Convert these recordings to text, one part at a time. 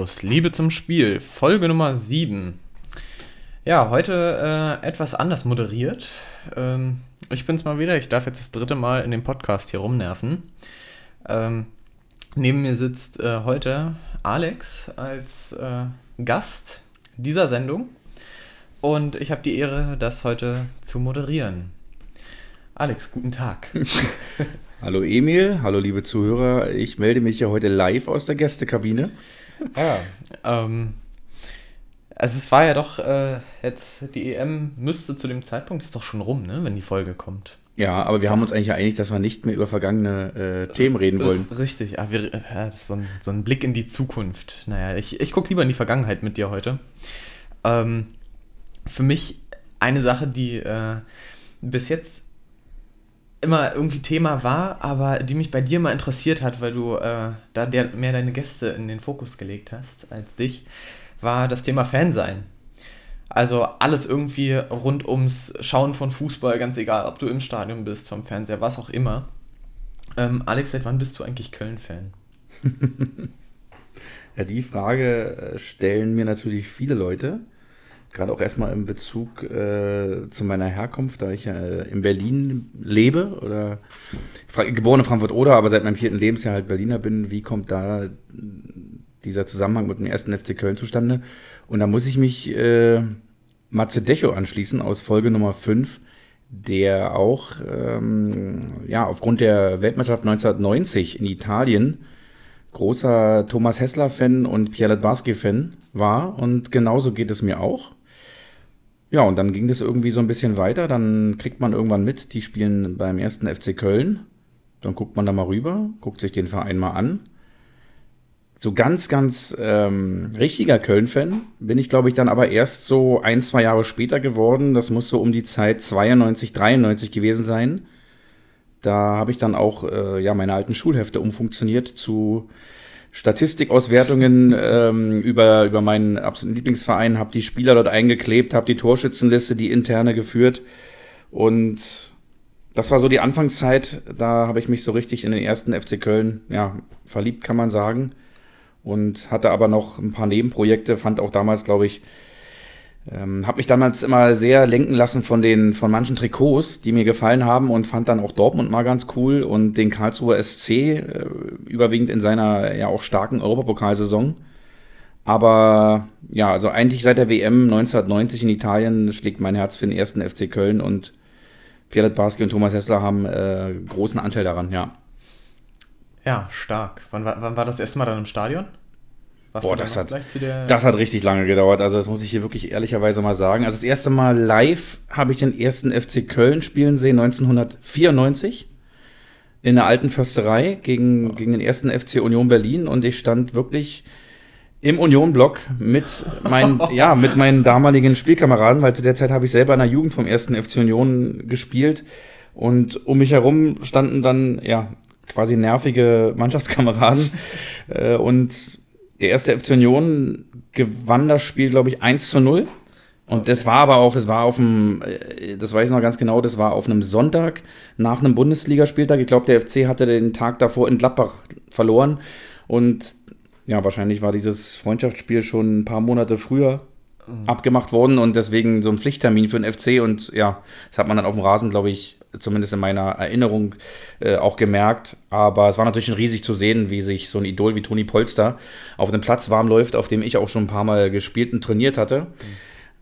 aus Liebe zum Spiel, Folge Nummer 7. Ja, heute äh, etwas anders moderiert. Ähm, ich bin's mal wieder, ich darf jetzt das dritte Mal in dem Podcast hier rumnerven. Ähm, neben mir sitzt äh, heute Alex als äh, Gast dieser Sendung und ich habe die Ehre, das heute zu moderieren. Alex, guten Tag. hallo Emil, hallo liebe Zuhörer. Ich melde mich ja heute live aus der Gästekabine. Ja, ähm, also es war ja doch äh, jetzt, die EM müsste zu dem Zeitpunkt, ist doch schon rum, ne, wenn die Folge kommt. Ja, aber wir haben uns eigentlich geeinigt, dass wir nicht mehr über vergangene äh, Themen reden wollen. Richtig, ah, wir, ja, das ist so ein, so ein, Blick in die Zukunft. Naja, ich, ich gucke lieber in die Vergangenheit mit dir heute. Ähm, für mich eine Sache, die äh, bis jetzt immer irgendwie Thema war, aber die mich bei dir mal interessiert hat, weil du äh, da der, mehr deine Gäste in den Fokus gelegt hast als dich, war das Thema Fansein. Also alles irgendwie rund ums Schauen von Fußball, ganz egal, ob du im Stadion bist, vom Fernseher, was auch immer. Ähm, Alex, seit wann bist du eigentlich Köln-Fan? ja, die Frage äh, stellen mir natürlich viele Leute gerade auch erstmal in Bezug äh, zu meiner Herkunft, da ich ja äh, in Berlin lebe oder geboren in Frankfurt-Oder, aber seit meinem vierten Lebensjahr halt Berliner bin, wie kommt da dieser Zusammenhang mit dem ersten FC Köln zustande? Und da muss ich mich äh, Matze Decho anschließen aus Folge Nummer 5, der auch ähm, ja, aufgrund der Weltmeisterschaft 1990 in Italien großer Thomas Hessler-Fan und Pierre Latbarski-Fan war. Und genauso geht es mir auch. Ja, und dann ging das irgendwie so ein bisschen weiter. Dann kriegt man irgendwann mit, die spielen beim ersten FC Köln. Dann guckt man da mal rüber, guckt sich den Verein mal an. So ganz, ganz ähm, richtiger Köln-Fan bin ich, glaube ich, dann aber erst so ein, zwei Jahre später geworden. Das muss so um die Zeit 92, 93 gewesen sein. Da habe ich dann auch äh, ja, meine alten Schulhefte umfunktioniert zu Statistikauswertungen ähm, über, über meinen absoluten Lieblingsverein, habe die Spieler dort eingeklebt, habe die Torschützenliste, die interne geführt. Und das war so die Anfangszeit, da habe ich mich so richtig in den ersten FC Köln ja, verliebt, kann man sagen. Und hatte aber noch ein paar Nebenprojekte, fand auch damals, glaube ich, ähm, habe mich damals immer sehr lenken lassen von den von manchen Trikots, die mir gefallen haben und fand dann auch Dortmund mal ganz cool und den Karlsruher SC äh, überwiegend in seiner ja auch starken Europapokalsaison. Aber ja, also eigentlich seit der WM 1990 in Italien schlägt mein Herz für den ersten FC Köln und Pierre Barski und Thomas Hessler haben äh, großen Anteil daran, ja. Ja, stark. Wann war, wann war das erste Mal dann im Stadion? Warst Boah, das hat, das hat richtig lange gedauert. Also das muss ich hier wirklich ehrlicherweise mal sagen. Also das erste Mal live habe ich den ersten FC Köln spielen sehen 1994 in der alten Försterei gegen, oh. gegen den ersten FC Union Berlin und ich stand wirklich im Union-Block mit meinen, ja, mit meinen damaligen Spielkameraden, weil zu der Zeit habe ich selber in der Jugend vom ersten FC Union gespielt und um mich herum standen dann, ja, quasi nervige Mannschaftskameraden äh, und der erste FC Union gewann das Spiel, glaube ich, 1 zu 0. Und das war aber auch, das war auf dem, äh, das weiß ich noch ganz genau, das war auf einem Sonntag nach einem Bundesligaspieltag. Ich glaube, der FC hatte den Tag davor in Gladbach verloren. Und ja, wahrscheinlich war dieses Freundschaftsspiel schon ein paar Monate früher mhm. abgemacht worden und deswegen so ein Pflichttermin für den FC. Und ja, das hat man dann auf dem Rasen, glaube ich, zumindest in meiner Erinnerung äh, auch gemerkt. Aber es war natürlich riesig zu sehen, wie sich so ein Idol wie Toni Polster auf einem Platz warm läuft, auf dem ich auch schon ein paar Mal gespielt und trainiert hatte.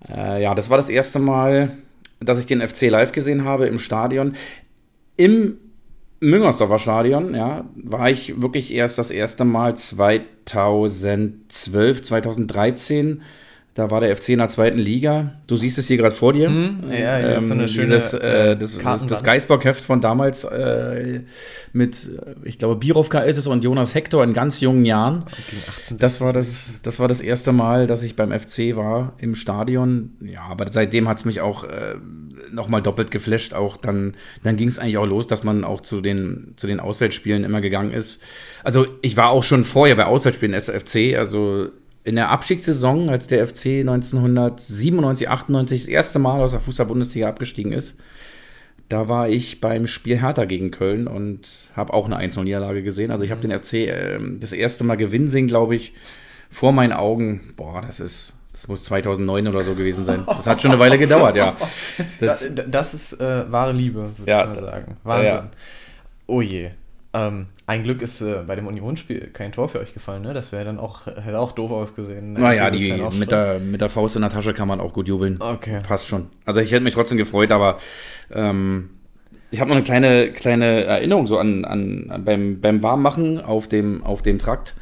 Mhm. Äh, ja, das war das erste Mal, dass ich den FC live gesehen habe im Stadion. Im Müngersdorfer Stadion, ja, war ich wirklich erst das erste Mal 2012, 2013 da war der FC in der zweiten Liga. Du siehst es hier gerade vor dir. Mhm, ja, hier ähm, ist so eine ähm, schöne dieses, äh, das, das, das Geisbock-Heft von damals äh, mit, ich glaube, Birovka ist es und Jonas Hector in ganz jungen Jahren. Okay, das, war das, das war das erste Mal, dass ich beim FC war im Stadion. Ja, aber seitdem hat es mich auch äh, nochmal doppelt geflasht. Auch dann, dann ging es eigentlich auch los, dass man auch zu den, zu den Auswärtsspielen immer gegangen ist. Also ich war auch schon vorher bei Auswärtsspielen SFC, also in der Abstiegssaison, als der FC 1997, 98 das erste Mal aus der Fußball-Bundesliga abgestiegen ist, da war ich beim Spiel Hertha gegen Köln und habe auch eine 1-0-Niederlage gesehen. Also ich habe mhm. den FC äh, das erste Mal gewinnen sehen, glaube ich, vor meinen Augen, boah, das ist, das muss 2009 oder so gewesen sein. Das hat schon eine Weile gedauert, ja. Das, das, das ist äh, wahre Liebe, würde ja, ich mal sagen. Wahnsinn. Ja. Oh je. Ähm, ein Glück ist äh, bei dem Unionsspiel kein Tor für euch gefallen, ne? Das wäre dann auch, hätte auch doof ausgesehen. Ne? Naja, die, mit, der, mit der Faust in der Tasche kann man auch gut jubeln. Okay. Passt schon. Also ich hätte mich trotzdem gefreut, aber ähm, ich habe noch eine kleine, kleine Erinnerung so an, an, an beim, beim Warmmachen auf dem, auf dem Trakt.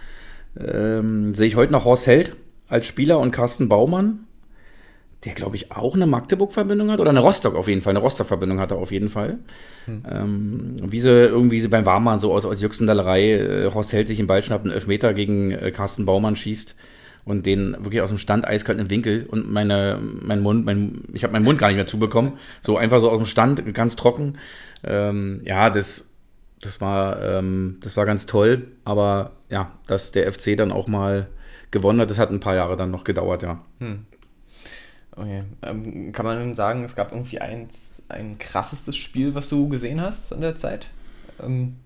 Ähm, sehe ich heute noch Horst Held als Spieler und Carsten Baumann der glaube ich auch eine Magdeburg-Verbindung hat oder eine Rostock auf jeden Fall. Eine Rostock-Verbindung hat er auf jeden Fall. Hm. Ähm, wie sie irgendwie so beim Warmmann so aus, aus Juxendallerei, äh, Horst hält sich im Ball, schnappt einen Elfmeter gegen äh, Carsten Baumann schießt und den wirklich aus dem Stand eiskalt im Winkel und meine, mein Mund, mein, ich habe meinen Mund gar nicht mehr zubekommen. So einfach so aus dem Stand, ganz trocken. Ähm, ja, das, das war, ähm, das war ganz toll, aber ja, dass der FC dann auch mal gewonnen hat, das hat ein paar Jahre dann noch gedauert, ja. Hm. Okay. Ähm, kann man sagen, es gab irgendwie eins, ein krassestes Spiel, was du gesehen hast in der Zeit? Ähm,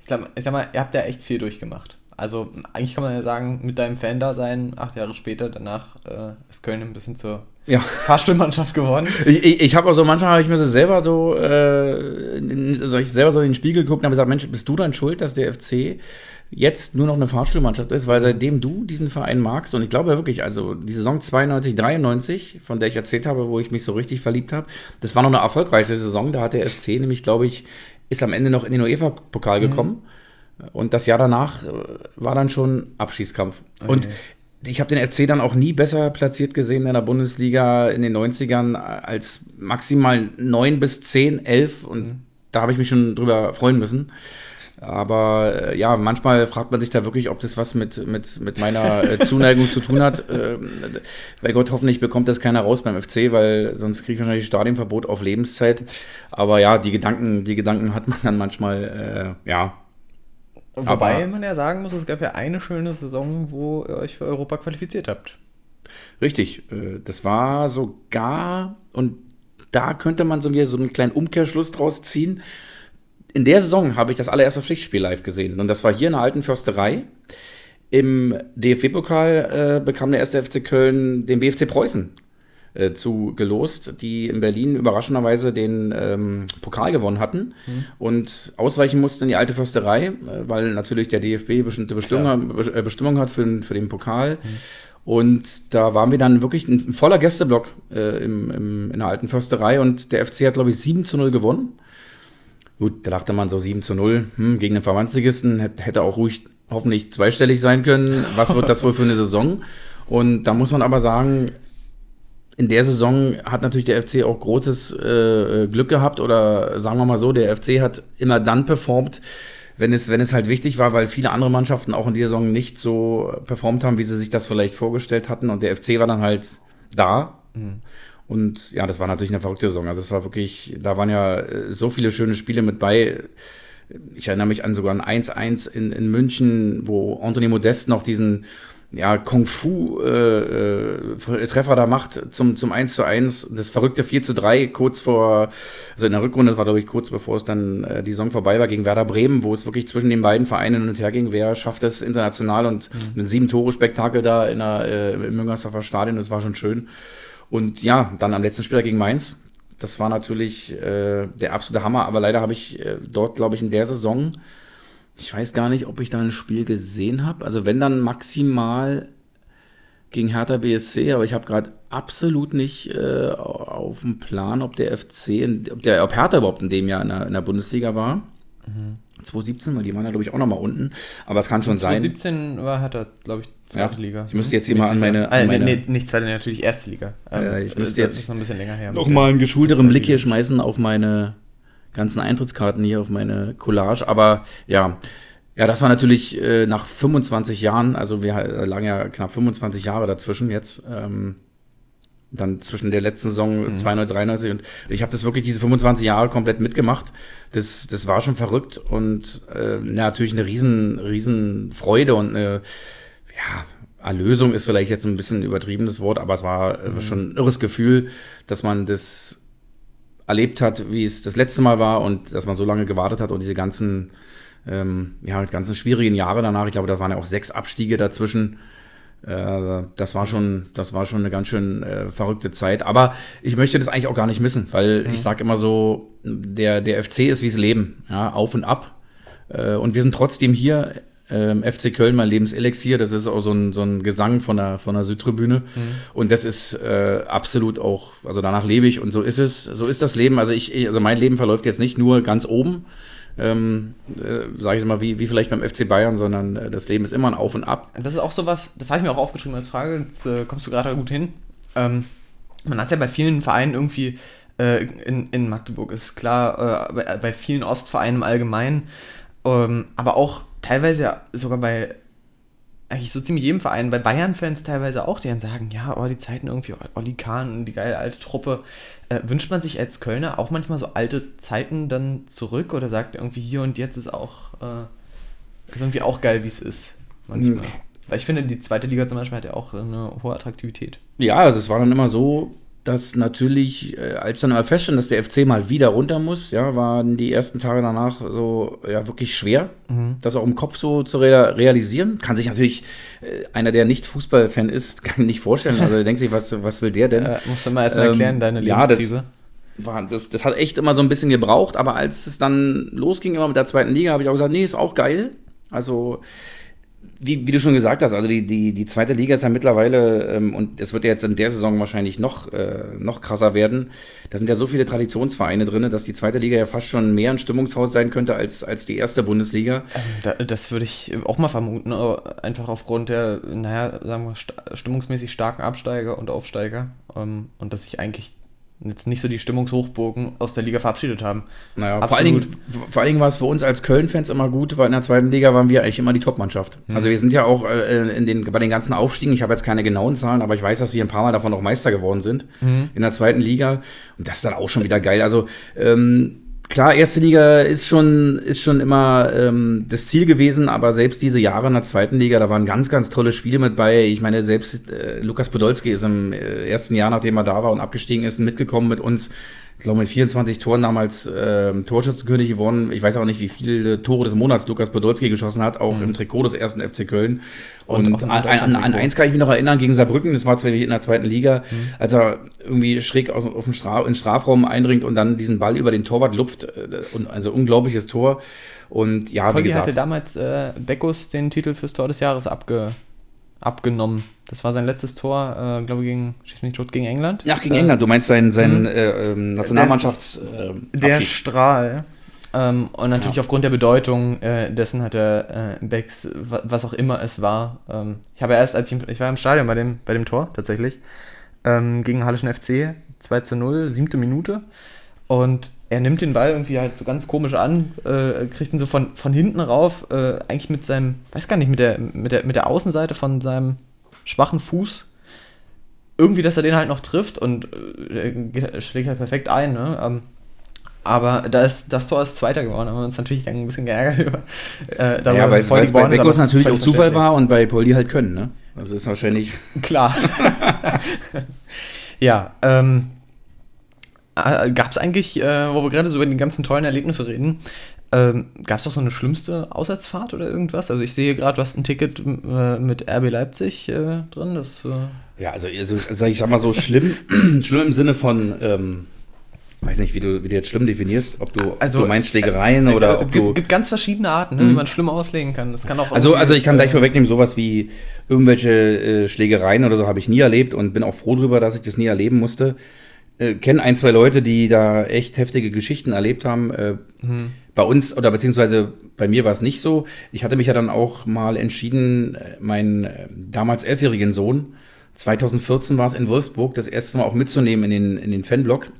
ich, glaub, ich sag mal, ihr habt ja echt viel durchgemacht. Also eigentlich kann man ja sagen, mit deinem Fan-Dasein, acht Jahre später, danach äh, ist Köln ein bisschen zur ja. Fahrstuhlmannschaft geworden. Ich, ich, ich habe auch so, manchmal habe ich mir so selber so, äh, in, so ich selber so in den Spiegel geguckt und habe gesagt, Mensch, bist du dann schuld, dass der FC jetzt nur noch eine Fahrstuhlmannschaft ist, weil seitdem du diesen Verein magst, und ich glaube wirklich, also die Saison 92, 93, von der ich erzählt habe, wo ich mich so richtig verliebt habe, das war noch eine erfolgreiche Saison, da hat der FC nämlich, glaube ich, ist am Ende noch in den UEFA-Pokal mhm. Und das Jahr danach äh, war dann schon Abschießkampf. Okay. Und ich habe den FC dann auch nie besser platziert gesehen in der Bundesliga in den 90ern als maximal 9 bis 10, 11. Und mhm. da habe ich mich schon drüber freuen müssen. Aber äh, ja, manchmal fragt man sich da wirklich, ob das was mit, mit, mit meiner äh, Zuneigung zu tun hat. Ähm, bei Gott, hoffentlich bekommt das keiner raus beim FC, weil sonst kriege ich wahrscheinlich Stadionverbot auf Lebenszeit. Aber ja, die Gedanken, die Gedanken hat man dann manchmal, äh, ja. Wobei Aber, man ja sagen muss, es gab ja eine schöne Saison, wo ihr euch für Europa qualifiziert habt. Richtig, äh, das war sogar, und da könnte man so wieder so einen kleinen Umkehrschluss draus ziehen in der Saison habe ich das allererste Pflichtspiel live gesehen. Und das war hier in der alten Försterei. Im DFB-Pokal äh, bekam der erste FC Köln den BFC Preußen äh, zugelost, die in Berlin überraschenderweise den ähm, Pokal gewonnen hatten mhm. und ausweichen mussten in die alte Försterei, äh, weil natürlich der DFB bestimmte Bestimmung, äh, Bestimmung hat für, für den Pokal. Mhm. Und da waren wir dann wirklich ein, voller Gästeblock äh, im, im, in der alten Försterei und der FC hat, glaube ich, 7 zu 0 gewonnen. Gut, da dachte man so 7 zu 0 hm, gegen den Verbandsligisten, hätte auch ruhig hoffentlich zweistellig sein können. Was wird das wohl für eine Saison? Und da muss man aber sagen, in der Saison hat natürlich der FC auch großes äh, Glück gehabt oder sagen wir mal so, der FC hat immer dann performt, wenn es, wenn es halt wichtig war, weil viele andere Mannschaften auch in dieser Saison nicht so performt haben, wie sie sich das vielleicht vorgestellt hatten und der FC war dann halt da. Mhm. Und ja, das war natürlich eine verrückte Saison. Also es war wirklich, da waren ja äh, so viele schöne Spiele mit bei. Ich erinnere mich an sogar ein 1-1 in, in München, wo Anthony Modest noch diesen ja, Kung-Fu-Treffer äh, äh, da macht zum, zum 1 zu 1. Das verrückte 4 zu 3, kurz vor, also in der Rückrunde, das war glaube ich kurz bevor es dann äh, die Saison vorbei war, gegen Werder Bremen, wo es wirklich zwischen den beiden Vereinen hin und her ging, wer schafft es international und mhm. ein Sieben-Tore-Spektakel da in der, äh, im Müngersdorfer Stadion, das war schon schön. Und ja, dann am letzten Spieler gegen Mainz. Das war natürlich äh, der absolute Hammer, aber leider habe ich äh, dort, glaube ich, in der Saison, ich weiß gar nicht, ob ich da ein Spiel gesehen habe. Also wenn dann maximal gegen Hertha BSC, aber ich habe gerade absolut nicht äh, auf dem Plan, ob der FC, in, ob der, ob Hertha überhaupt in dem Jahr in der, in der Bundesliga war. Mhm. 2017, weil die waren ja, glaube ich, auch nochmal unten. Aber es kann schon 2017 sein. 2017 war Hertha, glaube ich, zweite ja. Liga. Ich müsste jetzt hier mal an meine. An meine nee, nicht zweite, natürlich erste Liga. Ähm, ich müsste jetzt noch ein bisschen länger her. Nochmal einen geschulteren Blick hier schmeißen auf meine ganzen Eintrittskarten hier, auf meine Collage. Aber ja. Ja, das war natürlich äh, nach 25 Jahren, also wir lagen ja knapp 25 Jahre dazwischen jetzt. Ähm, dann zwischen der letzten Saison mhm. 92, 93 und ich habe das wirklich diese 25 Jahre komplett mitgemacht. Das, das war schon verrückt und äh, natürlich eine riesen, riesen Freude und eine, ja, Erlösung ist vielleicht jetzt ein bisschen übertriebenes Wort, aber es war mhm. schon ein irres Gefühl, dass man das erlebt hat, wie es das letzte Mal war und dass man so lange gewartet hat und diese ganzen, ähm, ja, ganzen schwierigen Jahre danach, ich glaube, da waren ja auch sechs Abstiege dazwischen Äh, das war schon, das war schon eine ganz schön äh, verrückte Zeit. Aber ich möchte das eigentlich auch gar nicht missen, weil mhm. ich sage immer so, der, der FC ist wie's Leben, ja, auf und ab. Äh, und wir sind trotzdem hier ähm, FC Köln, mein Lebenselixier. Das ist auch so ein, so ein Gesang von der, von der Südtribüne. Mhm. Und das ist äh, absolut auch, also danach lebe ich und so ist es, so ist das Leben. Also ich, also mein Leben verläuft jetzt nicht nur ganz oben, ähm, äh, sage ich mal, wie, wie vielleicht beim FC Bayern, sondern äh, das Leben ist immer ein Auf und Ab. Das ist auch sowas, das habe ich mir auch aufgeschrieben als Frage, jetzt äh, kommst du gerade gut hin. Ähm, man hat es ja bei vielen Vereinen irgendwie, äh, in, in Magdeburg ist klar, äh, bei, bei, vielen Ostvereinen im Allgemeinen, ähm, aber auch teilweise ja sogar bei eigentlich so ziemlich jedem Verein, bei Bayern-Fans teilweise auch, die dann sagen, ja, oh, die Zeiten irgendwie, Olli Kahn, die geile alte Truppe. Äh, wünscht man sich als Kölner auch manchmal so alte Zeiten dann zurück oder sagt irgendwie hier und jetzt ist auch, äh, ist irgendwie auch geil, wie es ist? Manchmal. Mhm. Weil ich finde, die zweite Liga zum Beispiel hat ja auch eine hohe Attraktivität. Ja, also es war dann immer so, dass natürlich, äh, als dann mal feststand, dass der FC mal wieder runter muss, ja, waren die ersten Tage danach so ja wirklich schwer, mhm. das auch im Kopf so zu rea realisieren. Kann sich natürlich äh, einer, der nicht Fußballfan ist, kann nicht vorstellen. Also der denkt sich, was, was will der denn? Ja, musst du mal erstmal ähm, erklären, deine Lebenskrise. Ja, das, war, das, das hat echt immer so ein bisschen gebraucht, aber als es dann losging, immer mit der zweiten Liga, habe ich auch gesagt, nee, ist auch geil. Also wie, wie, du schon gesagt hast, also die, die, die zweite Liga ist ja mittlerweile, ähm, und es wird ja jetzt in der Saison wahrscheinlich noch, äh, noch krasser werden, da sind ja so viele Traditionsvereine drin, dass die zweite Liga ja fast schon mehr ein Stimmungshaus sein könnte als, als die erste Bundesliga. Ähm, da, das würde ich auch mal vermuten, einfach aufgrund der, naja, sagen wir, stimmungsmäßig starken Absteiger und Aufsteiger. Ähm, und dass sich eigentlich jetzt nicht so die Stimmungshochburgen aus der Liga verabschiedet haben. Naja, vor allen, Dingen, vor allen Dingen war es für uns als Köln-Fans immer gut, weil in der zweiten Liga waren wir eigentlich immer die Top-Mannschaft. Mhm. Also wir sind ja auch äh, in den, bei den ganzen Aufstiegen, ich habe jetzt keine genauen Zahlen, aber ich weiß, dass wir ein paar Mal davon auch Meister geworden sind mhm. in der zweiten Liga. Und das ist dann auch schon wieder geil. Also ähm, Klar, erste Liga ist schon, ist schon immer ähm, das Ziel gewesen, aber selbst diese Jahre in der zweiten Liga, da waren ganz, ganz tolle Spiele mit bei. Ich meine, selbst äh, Lukas Podolski ist im äh, ersten Jahr, nachdem er da war und abgestiegen ist, mitgekommen mit uns ich glaube, mit 24 Toren damals äh, Torschützenkönig geworden. Ich weiß auch nicht, wie viele Tore des Monats Lukas Podolski geschossen hat, auch mhm. im Trikot des ersten FC Köln. Und, und an, an, an, eins kann ich mich noch erinnern, gegen Saarbrücken, das war zwar in der zweiten Liga, mhm. als er irgendwie schräg auf, auf den, Straf, in Strafraum eindringt und dann diesen Ball über den Torwart lupft. Äh, und also unglaubliches Tor. Und ja, Poldi wie gesagt. hatte damals äh, Beckus den Titel fürs Tor des Jahres abge abgenommen. Das war sein letztes Tor, äh, glaube ich, gegen, schieß mich tot, gegen England. Ja, gegen äh, England. Du meinst sein, sein mhm. äh, ähm, Nationalmannschafts. Der, der Strahl. Ähm, und natürlich ja. aufgrund der Bedeutung äh, dessen hat er äh, Becks, was auch immer es war. Ähm, ich habe erst, als ich, ich war im Stadion bei dem, bei dem Tor tatsächlich, ähm, gegen Hallischen FC, 2 zu 0, siebte Minute. Und er nimmt den Ball irgendwie halt so ganz komisch an, äh, kriegt ihn so von, von hinten rauf, äh, eigentlich mit seinem, weiß gar nicht, mit der, mit, der, mit der Außenseite von seinem schwachen Fuß. Irgendwie, dass er den halt noch trifft und äh, schlägt halt perfekt ein, ne? Ähm, aber da ist, das Tor ist Zweiter geworden, haben wir uns natürlich ein bisschen geärgert über. Äh, darüber, ja, weil es bei Beckos natürlich auch Zufall war und bei Poldi halt können, ne? Das ist wahrscheinlich. Klar. ja, ähm, äh, gab es eigentlich, äh, wo wir gerade so über die ganzen tollen Erlebnisse reden, ähm, gab es auch so eine schlimmste Auswärtsfahrt oder irgendwas? Also ich sehe gerade, du hast ein Ticket äh, mit RB Leipzig äh, drin. Das, äh ja, also, also, also, ich sag mal so schlimm, schlimm im Sinne von, ähm, weiß nicht, wie du, wie du jetzt schlimm definierst, ob du, also, ob du meinst Schlägereien äh, oder ob du... Es gibt ganz verschiedene Arten, ne, wie mhm. man schlimm auslegen kann. Das kann auch also, also ich kann gleich vorwegnehmen, sowas wie irgendwelche Schlägereien oder so habe ich nie erlebt und bin auch froh darüber, dass ich das nie erleben musste äh, kenne ein, zwei Leute, die da echt heftige Geschichten erlebt haben. Äh, mhm. Bei uns oder beziehungsweise bei mir war es nicht so. Ich hatte mich ja dann auch mal entschieden, äh, meinen äh, damals elfjährigen Sohn, 2014 war es in Wolfsburg, das erste Mal auch mitzunehmen in den, in den Fanblock.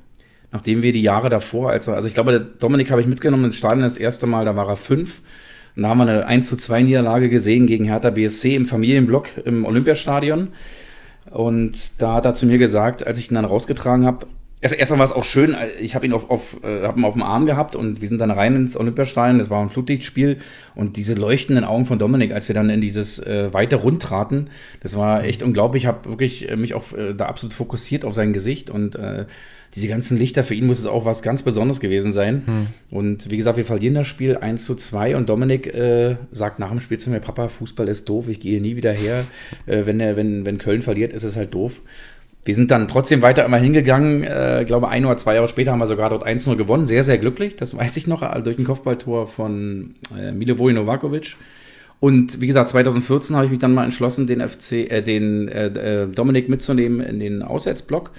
Nachdem wir die Jahre davor, also, also ich glaube, Dominik habe ich mitgenommen ins Stadion das erste Mal, da war er fünf. Und da haben wir eine 1 zu 2 Niederlage gesehen gegen Hertha BSC im Familienblock im Olympiastadion. Und da hat er zu mir gesagt, als ich ihn dann rausgetragen habe, Erst, erstmal war es auch schön, ich habe ihn auf, auf, äh, hab ihn auf dem Arm gehabt und wir sind dann rein ins Olympiastadion, das war ein Flutlichtspiel und diese leuchtenden Augen von Dominik, als wir dann in dieses äh, weite Rund traten, das war echt unglaublich. Ich habe wirklich äh, mich auch äh, da absolut fokussiert auf sein Gesicht und äh, diese ganzen Lichter, für ihn muss es auch was ganz Besonderes gewesen sein. Hm. Und wie gesagt, wir verlieren das Spiel 1 zu 2 und Dominik äh, sagt nach dem Spiel zu mir, Papa, Fußball ist doof, ich gehe nie wieder her. Äh, wenn, er, wenn, wenn Köln verliert, ist es halt doof. Wir sind dann trotzdem weiter immer hingegangen. Äh, ich glaube, ein oder zwei Jahre später haben wir sogar dort 1-0 gewonnen. Sehr, sehr glücklich. Das weiß ich noch, durch ein Kopfballtor von äh, Milivoje Novakovic. Und wie gesagt, 2014 habe ich mich dann mal entschlossen, den FC, äh, den äh, äh, Dominik mitzunehmen in den Auswärtsblock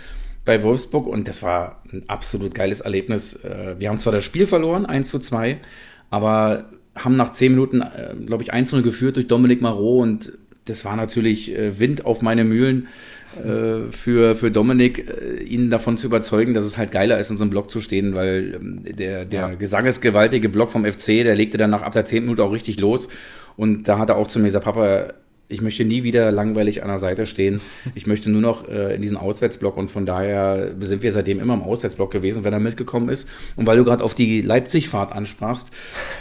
bei Wolfsburg. Und das war ein absolut geiles Erlebnis. Äh, wir haben zwar das Spiel verloren, 1 zu 2, aber haben nach 10 Minuten, äh, glaube ich, 1-0 geführt durch Dominik Marot und das war natürlich äh, Wind auf meine Mühlen für, für Dominik, ihn davon zu überzeugen, dass es halt geiler ist, in so einem Block zu stehen, weil ähm, der, der ja. gesangesgewaltige Block vom FC, der legte dann nach ab der 10 Minute auch richtig los. Und da hat er auch zu mir gesagt, Papa, ich möchte nie wieder langweilig an der Seite stehen. Ich möchte nur noch äh, in diesen Auswärtsblock und von daher sind wir seitdem immer im Auswärtsblock gewesen, wenn er mitgekommen ist. Und weil du gerade auf die Leipzig-Fahrt ansprachst,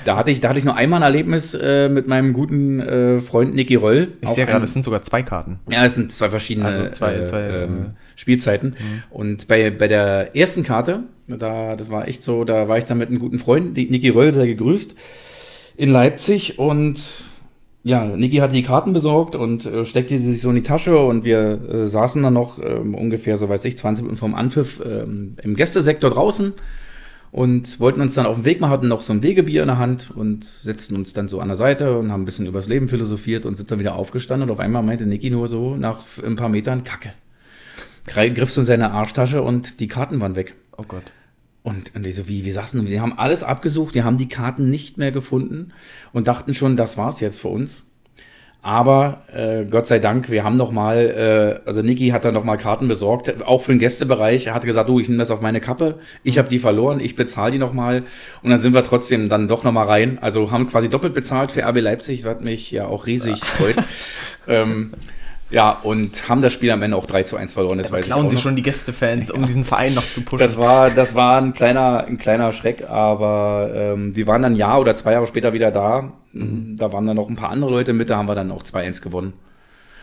da hatte ich, da hatte ich nur einmal ein Erlebnis äh, mit meinem guten äh, Freund Niki Röll. Ich sehe gerade, es sind sogar zwei Karten. Ja, es sind zwei verschiedene also zwei, äh, zwei, ähm, äh, Spielzeiten. Mhm. Und bei, bei der ersten Karte, da, das war echt so, da war ich dann mit einem guten Freund, Niki Röll, sehr gegrüßt, in Leipzig und ja, Niki hatte die Karten besorgt und äh, steckte sie sich so in die Tasche und wir äh, saßen dann noch ähm, ungefähr, so weiß ich, 20 Minuten vom Anpfiff ähm, im Gästesektor draußen und wollten uns dann auf den Weg machen, hatten noch so ein Wegebier in der Hand und setzten uns dann so an der Seite und haben ein bisschen übers Leben philosophiert und sind dann wieder aufgestanden und auf einmal meinte Niki nur so nach ein paar Metern, Kacke. Griff so in seine Arschtasche und die Karten waren weg. Oh Gott. Und, und die so, wie, wie sagst du, wir haben alles abgesucht, wir haben die Karten nicht mehr gefunden und dachten schon, das war's jetzt für uns. Aber äh, Gott sei Dank, wir haben noch mal, äh, also Niki hat dann noch mal Karten besorgt, auch für den Gästebereich. Er hatte gesagt, du, ich nehme das auf meine Kappe. Ich habe die verloren, ich bezahle die noch mal. Und dann sind wir trotzdem dann doch noch mal rein. Also haben quasi doppelt bezahlt für RB Leipzig, was mich ja auch riesig freut. ähm, ja, und haben das Spiel am Ende auch 3 zu 1 verloren. Das ja, weiß klauen sie noch. schon die Gästefans, um diesen Verein noch zu pushen. Das war, das war ein, kleiner, ein kleiner Schreck, aber ähm, wir waren dann ein Jahr oder zwei Jahre später wieder da. Mhm. Da waren dann noch ein paar andere Leute mit, da haben wir dann auch 2-1 gewonnen.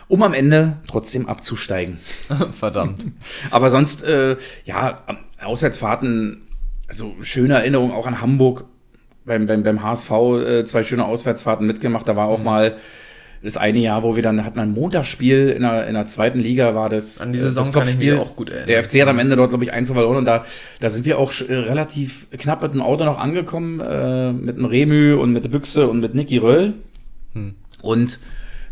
Um am Ende trotzdem abzusteigen. Verdammt. aber sonst, äh, ja, Auswärtsfahrten, also schöne Erinnerung auch an Hamburg. Beim, beim, beim HSV äh, zwei schöne Auswärtsfahrten mitgemacht. Da war auch mhm. mal das eine Jahr, wo wir dann hatten ein Montagsspiel in der, in der zweiten Liga, war das An die Saison das Topspiel. auch gut erinnern. Der FC hat am Ende dort, glaube ich, eins verloren und da, da sind wir auch äh, relativ knapp mit dem Auto noch angekommen, äh, mit dem Remü und mit der Büchse und mit Niki Röll. Hm. Und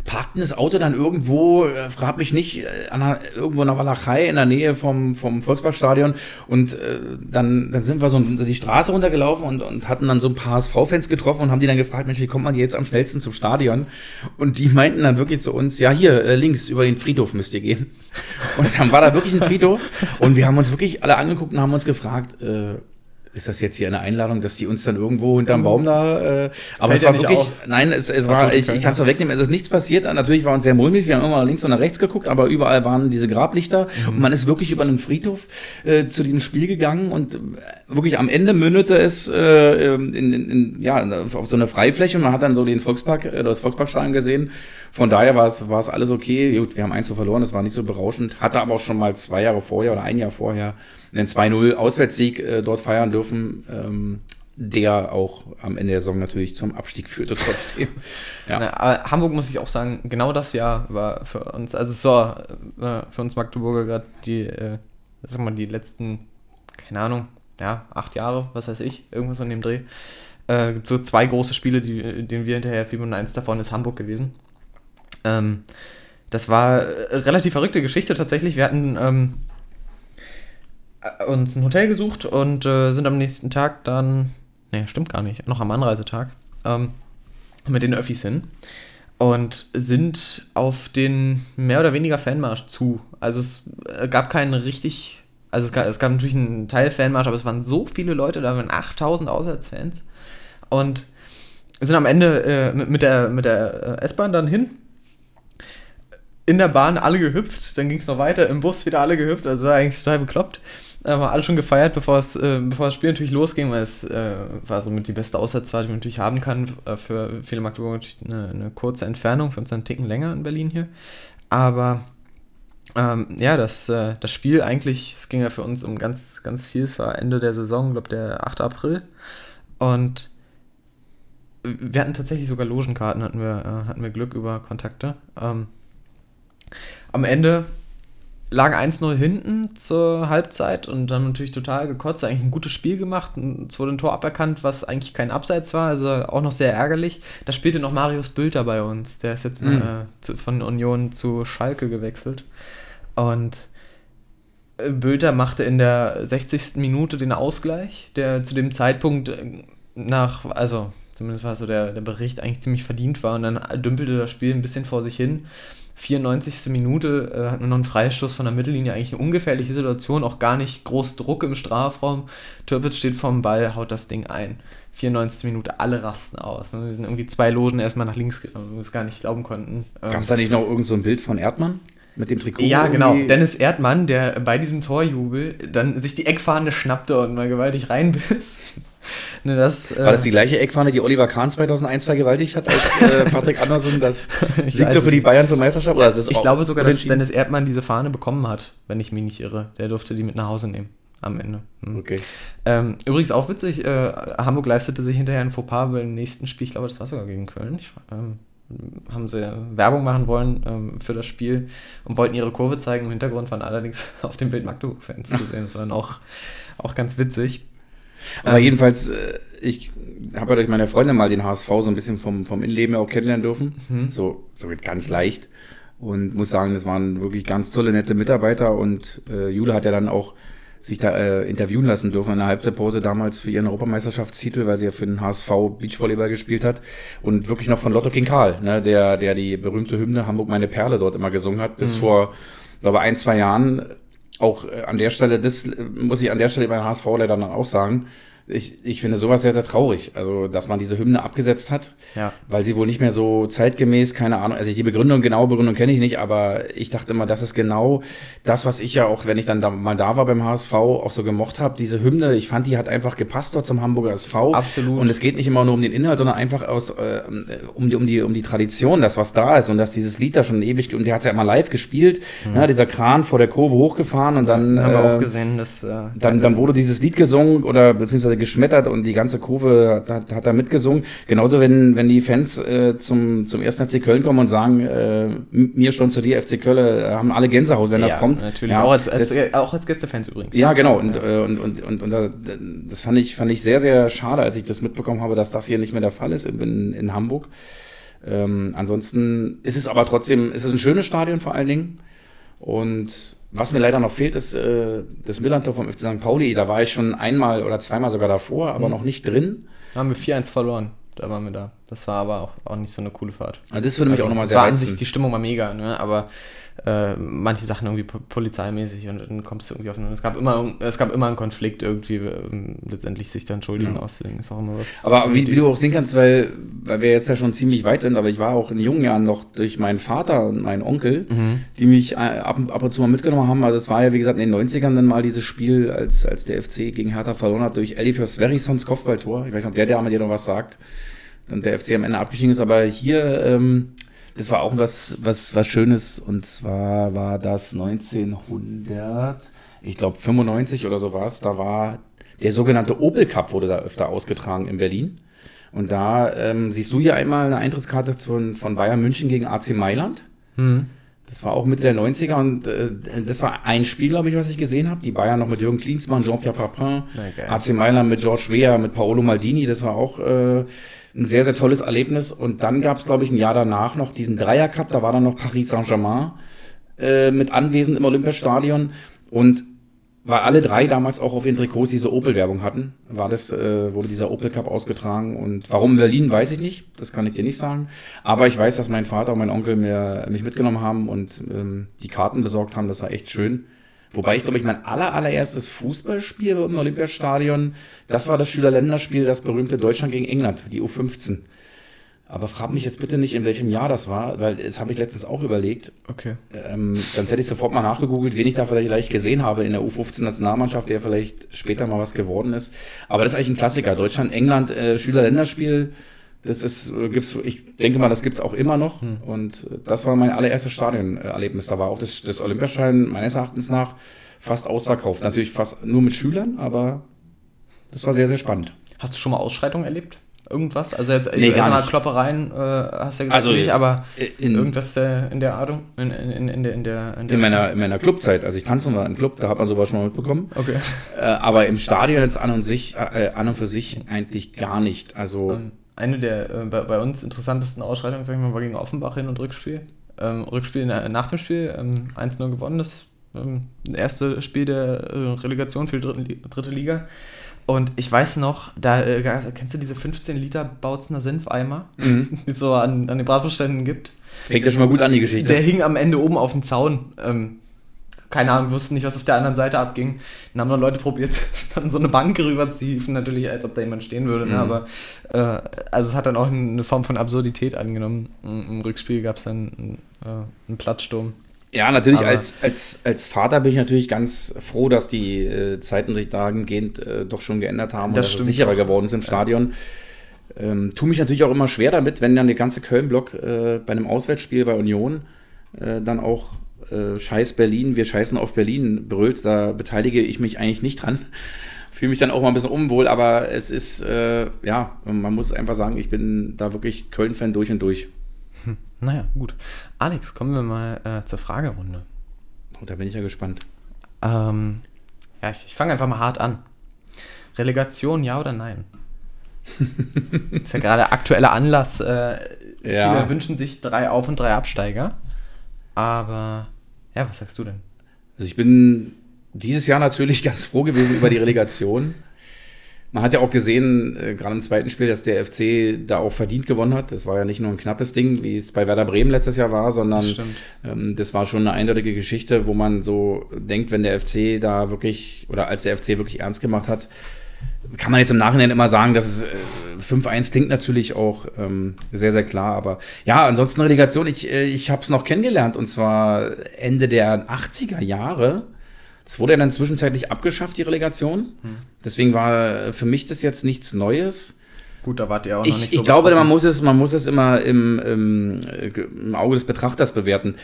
parkten das Auto dann irgendwo, äh, frag mich nicht, äh, einer, irgendwo in der Walachei in der Nähe vom, vom Volksparkstadion und äh, dann, dann sind wir so, die Straße runtergelaufen und, und hatten dann so ein paar HSV-Fans getroffen und haben die dann gefragt, Mensch, wie kommt man jetzt am schnellsten zum Stadion? Und die meinten dann wirklich zu uns, ja hier, äh, links über den Friedhof müsst ihr gehen. Und dann war da wirklich ein Friedhof und wir haben uns wirklich alle angeguckt und haben uns gefragt, äh, ist das jetzt hier eine Einladung, dass die uns dann irgendwo hinterm Baum da. Äh, aber Fällt es war wirklich. Auf. Nein, es, es war, ich, ich kann es wegnehmen, es ist nichts passiert. Natürlich war uns sehr mulmig, wir haben immer nach links und nach rechts geguckt, aber überall waren diese Grablichter mhm. und man ist wirklich über einen Friedhof äh, zu diesem Spiel gegangen und wirklich am Ende mündete es äh, in, in, in, ja, auf so eine Freifläche und man hat dann so den Volkspark, äh, das Volksparkstadion gesehen. Von daher war es, war es alles okay. Gut, wir haben eins zu verloren, das war nicht so berauschend. Hatte aber auch schon mal zwei Jahre vorher oder ein Jahr vorher einen 2-0 Auswärtssieg äh, dort feiern dürfen, ähm, der auch am Ende der Saison natürlich zum Abstieg führte trotzdem. ja. Na, Hamburg muss ich auch sagen, genau das Jahr war für uns, also es war äh, für uns Magdeburger gerade die, äh, sag mal, die letzten, keine Ahnung, ja, acht Jahre, was weiß ich, irgendwas an dem Dreh. Äh, so zwei große Spiele, die, denen wir hinterher fiebern. Eins davon ist Hamburg gewesen. Ähm, das war äh, relativ verrückte Geschichte tatsächlich. Wir hatten ähm, äh, uns ein Hotel gesucht und äh, sind am nächsten Tag dann, ne, stimmt gar nicht, noch am Anreisetag, ähm, mit den Öffis hin und sind auf den mehr oder weniger Fanmarsch zu. Also es äh, gab keinen richtig, also es gab, es gab natürlich einen Teil Fanmarsch, aber es waren so viele Leute, da waren 8000 Auswärtsfans und sind am Ende äh, mit, mit der, mit der S-Bahn dann hin in der Bahn alle gehüpft, dann ging es noch weiter, im Bus wieder alle gehüpft, also eigentlich total bekloppt. haben wir alle schon gefeiert, bevor, es, äh, bevor das Spiel natürlich losging, weil es äh, war somit die beste Auswärtsfahrt, die man natürlich haben kann. Äh, für viele Magdeburger natürlich eine, eine, kurze Entfernung, für uns einen Ticken länger in Berlin hier. Aber ähm, ja, das, äh, das Spiel eigentlich, es ging ja für uns um ganz, ganz viel. Es war Ende der Saison, glaube der 8. April. Und wir hatten tatsächlich sogar Logenkarten, hatten wir, äh, hatten wir Glück über Kontakte. Ähm, am Ende lag 1-0 hinten zur Halbzeit und dann natürlich total gekotzt, eigentlich ein gutes Spiel gemacht. Es wurde ein Tor aberkannt, was eigentlich kein Abseits war, also auch noch sehr ärgerlich. Da spielte noch Marius Bülter bei uns, der ist jetzt mhm. äh, zu, von Union zu Schalke gewechselt. Und äh, Bülter machte in der 60. Minute den Ausgleich, der zu dem Zeitpunkt äh, nach, also zumindest war so der, der Bericht eigentlich ziemlich verdient war und dann dümpelte das Spiel ein bisschen vor sich hin. 94. Minute äh, hat man noch einen Freistoß von der Mittellinie, eigentlich eine ungefährliche Situation, auch gar nicht groß Druck im Strafraum. Türpitz steht vorm Ball, haut das Ding ein. 94. Minute, alle rasten aus. Ne? Wir sind irgendwie zwei Logen erstmal nach links gegangen, wo wir es gar nicht glauben konnten. Gab es da nicht noch irgend so ein Bild von Erdmann? Mit dem Trikot? Ja, genau. Dennis Erdmann, der bei diesem Torjubel dann sich die Eckfahne schnappte und mal gewaltig reinbiss. ne, das, äh, War das die gleiche Eckfahne, die Oliver Kahn 2001 vergewaltigt hat, als äh, Patrick Andersen das siegte für die Bayern zur Meisterschaft? Oder ich glaube sogar, dass Dennis Erdmann diese Fahne bekommen hat, wenn ich mich nicht irre. Der durfte die mit nach Hause nehmen am Ende. Hm. Okay. Ähm, übrigens auch witzig, äh, Hamburg leistete sich hinterher ein Fauxpas beim nächsten Spiel, ich glaube, das war sogar gegen Köln. Ich, ähm, haben sie Werbung machen wollen ähm, für das Spiel und wollten ihre Kurve zeigen. Im Hintergrund waren allerdings auf dem Bild Magdeburg-Fans zu sehen. Das war dann auch, auch ganz witzig. Aber ähm, jedenfalls, äh, ich habe ja durch meine Freundin mal den HSV so ein bisschen vom, vom Innenleben auch kennenlernen dürfen. Mhm. So, so ganz leicht. Und muss sagen, das waren wirklich ganz tolle, nette Mitarbeiter. Und äh, Jule hat ja dann auch sich da äh, interviewen lassen dürfen in der Halbzeitpause damals für ihren Europameisterschaftstitel, weil sie ja für den HSV Beachvolleyball gespielt hat und wirklich noch von Lotto King Karl, ne, der, der die berühmte Hymne Hamburg meine Perle dort immer gesungen hat, bis mhm. vor, glaube ein, zwei Jahren auch äh, an der Stelle, das äh, muss ich an der Stelle beim HSV leider dann auch sagen, ich, ich finde sowas sehr, sehr traurig. Also, dass man diese Hymne abgesetzt hat, ja. weil sie wohl nicht mehr so zeitgemäß, keine Ahnung, also die Begründung, genaue Begründung kenne ich nicht, aber ich dachte immer, das ist genau das, was ich ja auch, wenn ich dann da, mal da war beim HSV, auch so gemocht habe. Diese Hymne, ich fand, die hat einfach gepasst dort zum Hamburger SV. Absolut. Und es geht nicht immer nur um den Inhalt, sondern einfach aus, äh, um, die, um, die, um die Tradition, das, was da ist und dass dieses Lied da schon ewig, und der hat ja immer live gespielt, mhm. ne, dieser Kran vor der Kurve hochgefahren und dann. Haben wir äh, auch gesehen, dass. Äh, dann, dann wurde dieses Lied gesungen oder beziehungsweise geschmettert und die ganze Kurve hat, hat, hat da mitgesungen. Genauso, wenn, wenn die Fans äh, zum, zum ersten FC Köln kommen und sagen, äh, mir schon zu dir, FC Köln, äh, haben alle Gänsehaut, wenn ja, das kommt. Natürlich, ja, auch, als, als, das, auch als Gästefans übrigens. Ja, genau. Und, ja. Äh, und, und, und, und, und das fand ich, fand ich sehr, sehr schade, als ich das mitbekommen habe, dass das hier nicht mehr der Fall ist in, in Hamburg. Ähm, ansonsten ist es aber trotzdem, ist es ein schönes Stadion vor allen Dingen. Und was mir leider noch fehlt, ist äh, das Millantor vom FC St. Pauli. Da war ich schon einmal oder zweimal sogar davor, aber mhm. noch nicht drin. Da haben wir 4-1 verloren. Da waren wir da. Das war aber auch, auch nicht so eine coole Fahrt. Also das würde mich also, auch nochmal sehr war an sich, Die Stimmung war mega, ne? aber äh, manche Sachen irgendwie polizeimäßig und dann kommst du irgendwie auf einen. Es gab immer, es gab immer einen Konflikt irgendwie, ähm, letztendlich sich dann entschuldigen ja. auszulegen, ist auch immer was. Aber wie, wie, du auch sehen kannst, weil, weil wir jetzt ja schon ziemlich weit sind, aber ich war auch in jungen Jahren noch durch meinen Vater und meinen Onkel, mhm. die mich äh, ab, ab und zu mal mitgenommen haben. Also es war ja, wie gesagt, in den 90ern dann mal dieses Spiel, als, als der FC gegen Hertha verloren hat durch Elifers Sverisons Kopfballtor. Ich weiß nicht, ob der Dame dir noch was sagt. Und der FC am Ende abgestiegen ist, aber hier, ähm, das war auch was, was, was Schönes. Und zwar war das 1900, ich glaube 95 oder so war. Da war der sogenannte Opel Cup wurde da öfter ausgetragen in Berlin. Und da ähm, siehst du hier einmal eine Eintrittskarte von, von Bayern München gegen AC Mailand. Mhm. Das war auch Mitte der 90er und äh, das war ein Spiel, glaube ich, was ich gesehen habe. Die Bayern noch mit Jürgen Klinsmann, Jean-Pierre Papin, okay. AC Mailand mit George Weah, mit Paolo Maldini. Das war auch äh, ein sehr, sehr tolles Erlebnis. Und dann gab es, glaube ich, ein Jahr danach noch diesen Dreier-Cup. Da war dann noch Paris Saint-Germain äh, mit anwesend im Olympiastadion. Und weil alle drei damals auch auf ihren Trikots diese Opel-Werbung hatten, war das, äh, wurde dieser Opel Cup ausgetragen. Und warum in Berlin, weiß ich nicht. Das kann ich dir nicht sagen. Aber ich weiß, dass mein Vater und mein Onkel mir, mich mitgenommen haben und ähm, die Karten besorgt haben. Das war echt schön. Wobei ich glaube ich mein aller, allererstes Fußballspiel im Olympiastadion, das war das Schülerländerspiel, das berühmte Deutschland gegen England, die U15. Aber frag mich jetzt bitte nicht, in welchem Jahr das war, weil das habe ich letztens auch überlegt. Okay. Ähm, dann hätte ich sofort mal nachgegoogelt, wen ich da vielleicht gesehen habe in der U15-Nationalmannschaft, der vielleicht später mal was geworden ist. Aber das ist eigentlich ein Klassiker. Deutschland, England, äh, Schüler-Länderspiel. Das ist, äh, gibt's, ich denke mal, das gibt's auch immer noch. Hm. Und das war mein allererstes Stadionerlebnis. Da war auch das, das Olympiaschein meines Erachtens nach fast ausverkauft. Natürlich fast nur mit Schülern, aber das war sehr, sehr spannend. Hast du schon mal Ausschreitungen erlebt? Irgendwas? Also jetzt nee, gar mal Kloppereien äh, hast du ja gesagt, also, nicht, aber in, irgendwas äh, in der Art? In, in, in, der, in, der, in, der in meiner, in meiner Clubzeit, also ich tanze mal im Club, da hat man sowas schon mal mitbekommen. Okay. Äh, aber im Stadion jetzt an und, sich, äh, an und für sich eigentlich gar nicht. Also ähm, eine der äh, bei, bei, uns interessantesten Ausschreitungen, sag ich mal, war gegen Offenbach hin und Rückspiel. Ähm, Rückspiel nach dem Spiel, ähm, 1-0 gewonnen, das ähm, erste Spiel der äh, Relegation für die dritte Liga. Und ich weiß noch, da äh, kennst du diese 15 Liter Bautzener Senfeimer, mhm. die es so an, an den Bratwurstständen gibt. Fängt ja schon mal gut an, die Geschichte. Der hing am Ende oben auf dem Zaun. Ähm, keine Ahnung, wussten nicht, was auf der anderen Seite abging. Dann haben noch Leute probiert, dann so eine Bank rüber zu hieven, natürlich, als ob da jemand stehen würde. Ne? Mhm. Ne? Aber äh, also es hat dann auch eine Form von Absurdität angenommen. Im Rückspiel gab es dann äh, einen Platzsturm. Ja, natürlich, als, als, als Vater bin ich natürlich ganz froh, dass die äh, Zeiten sich dahingehend äh, doch schon geändert haben das und dass es sicherer auch. geworden ist im Stadion. Ähm, tu mich natürlich auch immer schwer damit, wenn dann der ganze Köln-Block äh, bei einem Auswärtsspiel bei Union äh, dann auch äh, Scheiß Berlin, wir scheißen auf Berlin brüllt. Da beteilige ich mich eigentlich nicht dran. Fühle mich dann auch mal ein bisschen unwohl, aber es ist, äh, ja, man muss einfach sagen, ich bin da wirklich Köln-Fan durch und durch. Hm. Naja, gut. Alex, kommen wir mal äh, zur Fragerunde. Oh, da bin ich ja gespannt. Ähm, ja, ich, ich fange einfach mal hart an. Relegation, ja oder nein? ist ja gerade aktueller Anlass. Äh, ja. Viele wünschen sich drei Auf- und drei Absteiger. Aber, ja, was sagst du denn? Also ich bin dieses Jahr natürlich ganz froh gewesen über die Relegation. Man hat ja auch gesehen, äh, gerade im zweiten Spiel, dass der FC da auch verdient gewonnen hat. Das war ja nicht nur ein knappes Ding, wie es bei Werder Bremen letztes Jahr war, sondern das, ähm, das war schon eine eindeutige Geschichte, wo man so denkt, wenn der FC da wirklich oder als der FC wirklich ernst gemacht hat, kann man jetzt im Nachhinein immer sagen, dass es äh, 5-1 klingt natürlich auch ähm, sehr, sehr klar. Aber ja, ansonsten Relegation, ich, äh, ich habe es noch kennengelernt und zwar Ende der 80er Jahre das wurde ja dann zwischenzeitlich abgeschafft, die Relegation. Hm. Deswegen war für mich das jetzt nichts Neues. Gut, da wart ihr auch ich, noch nicht so Ich glaube, man muss, es, man muss es immer im, im, im, Auge des Betrachters bewerten.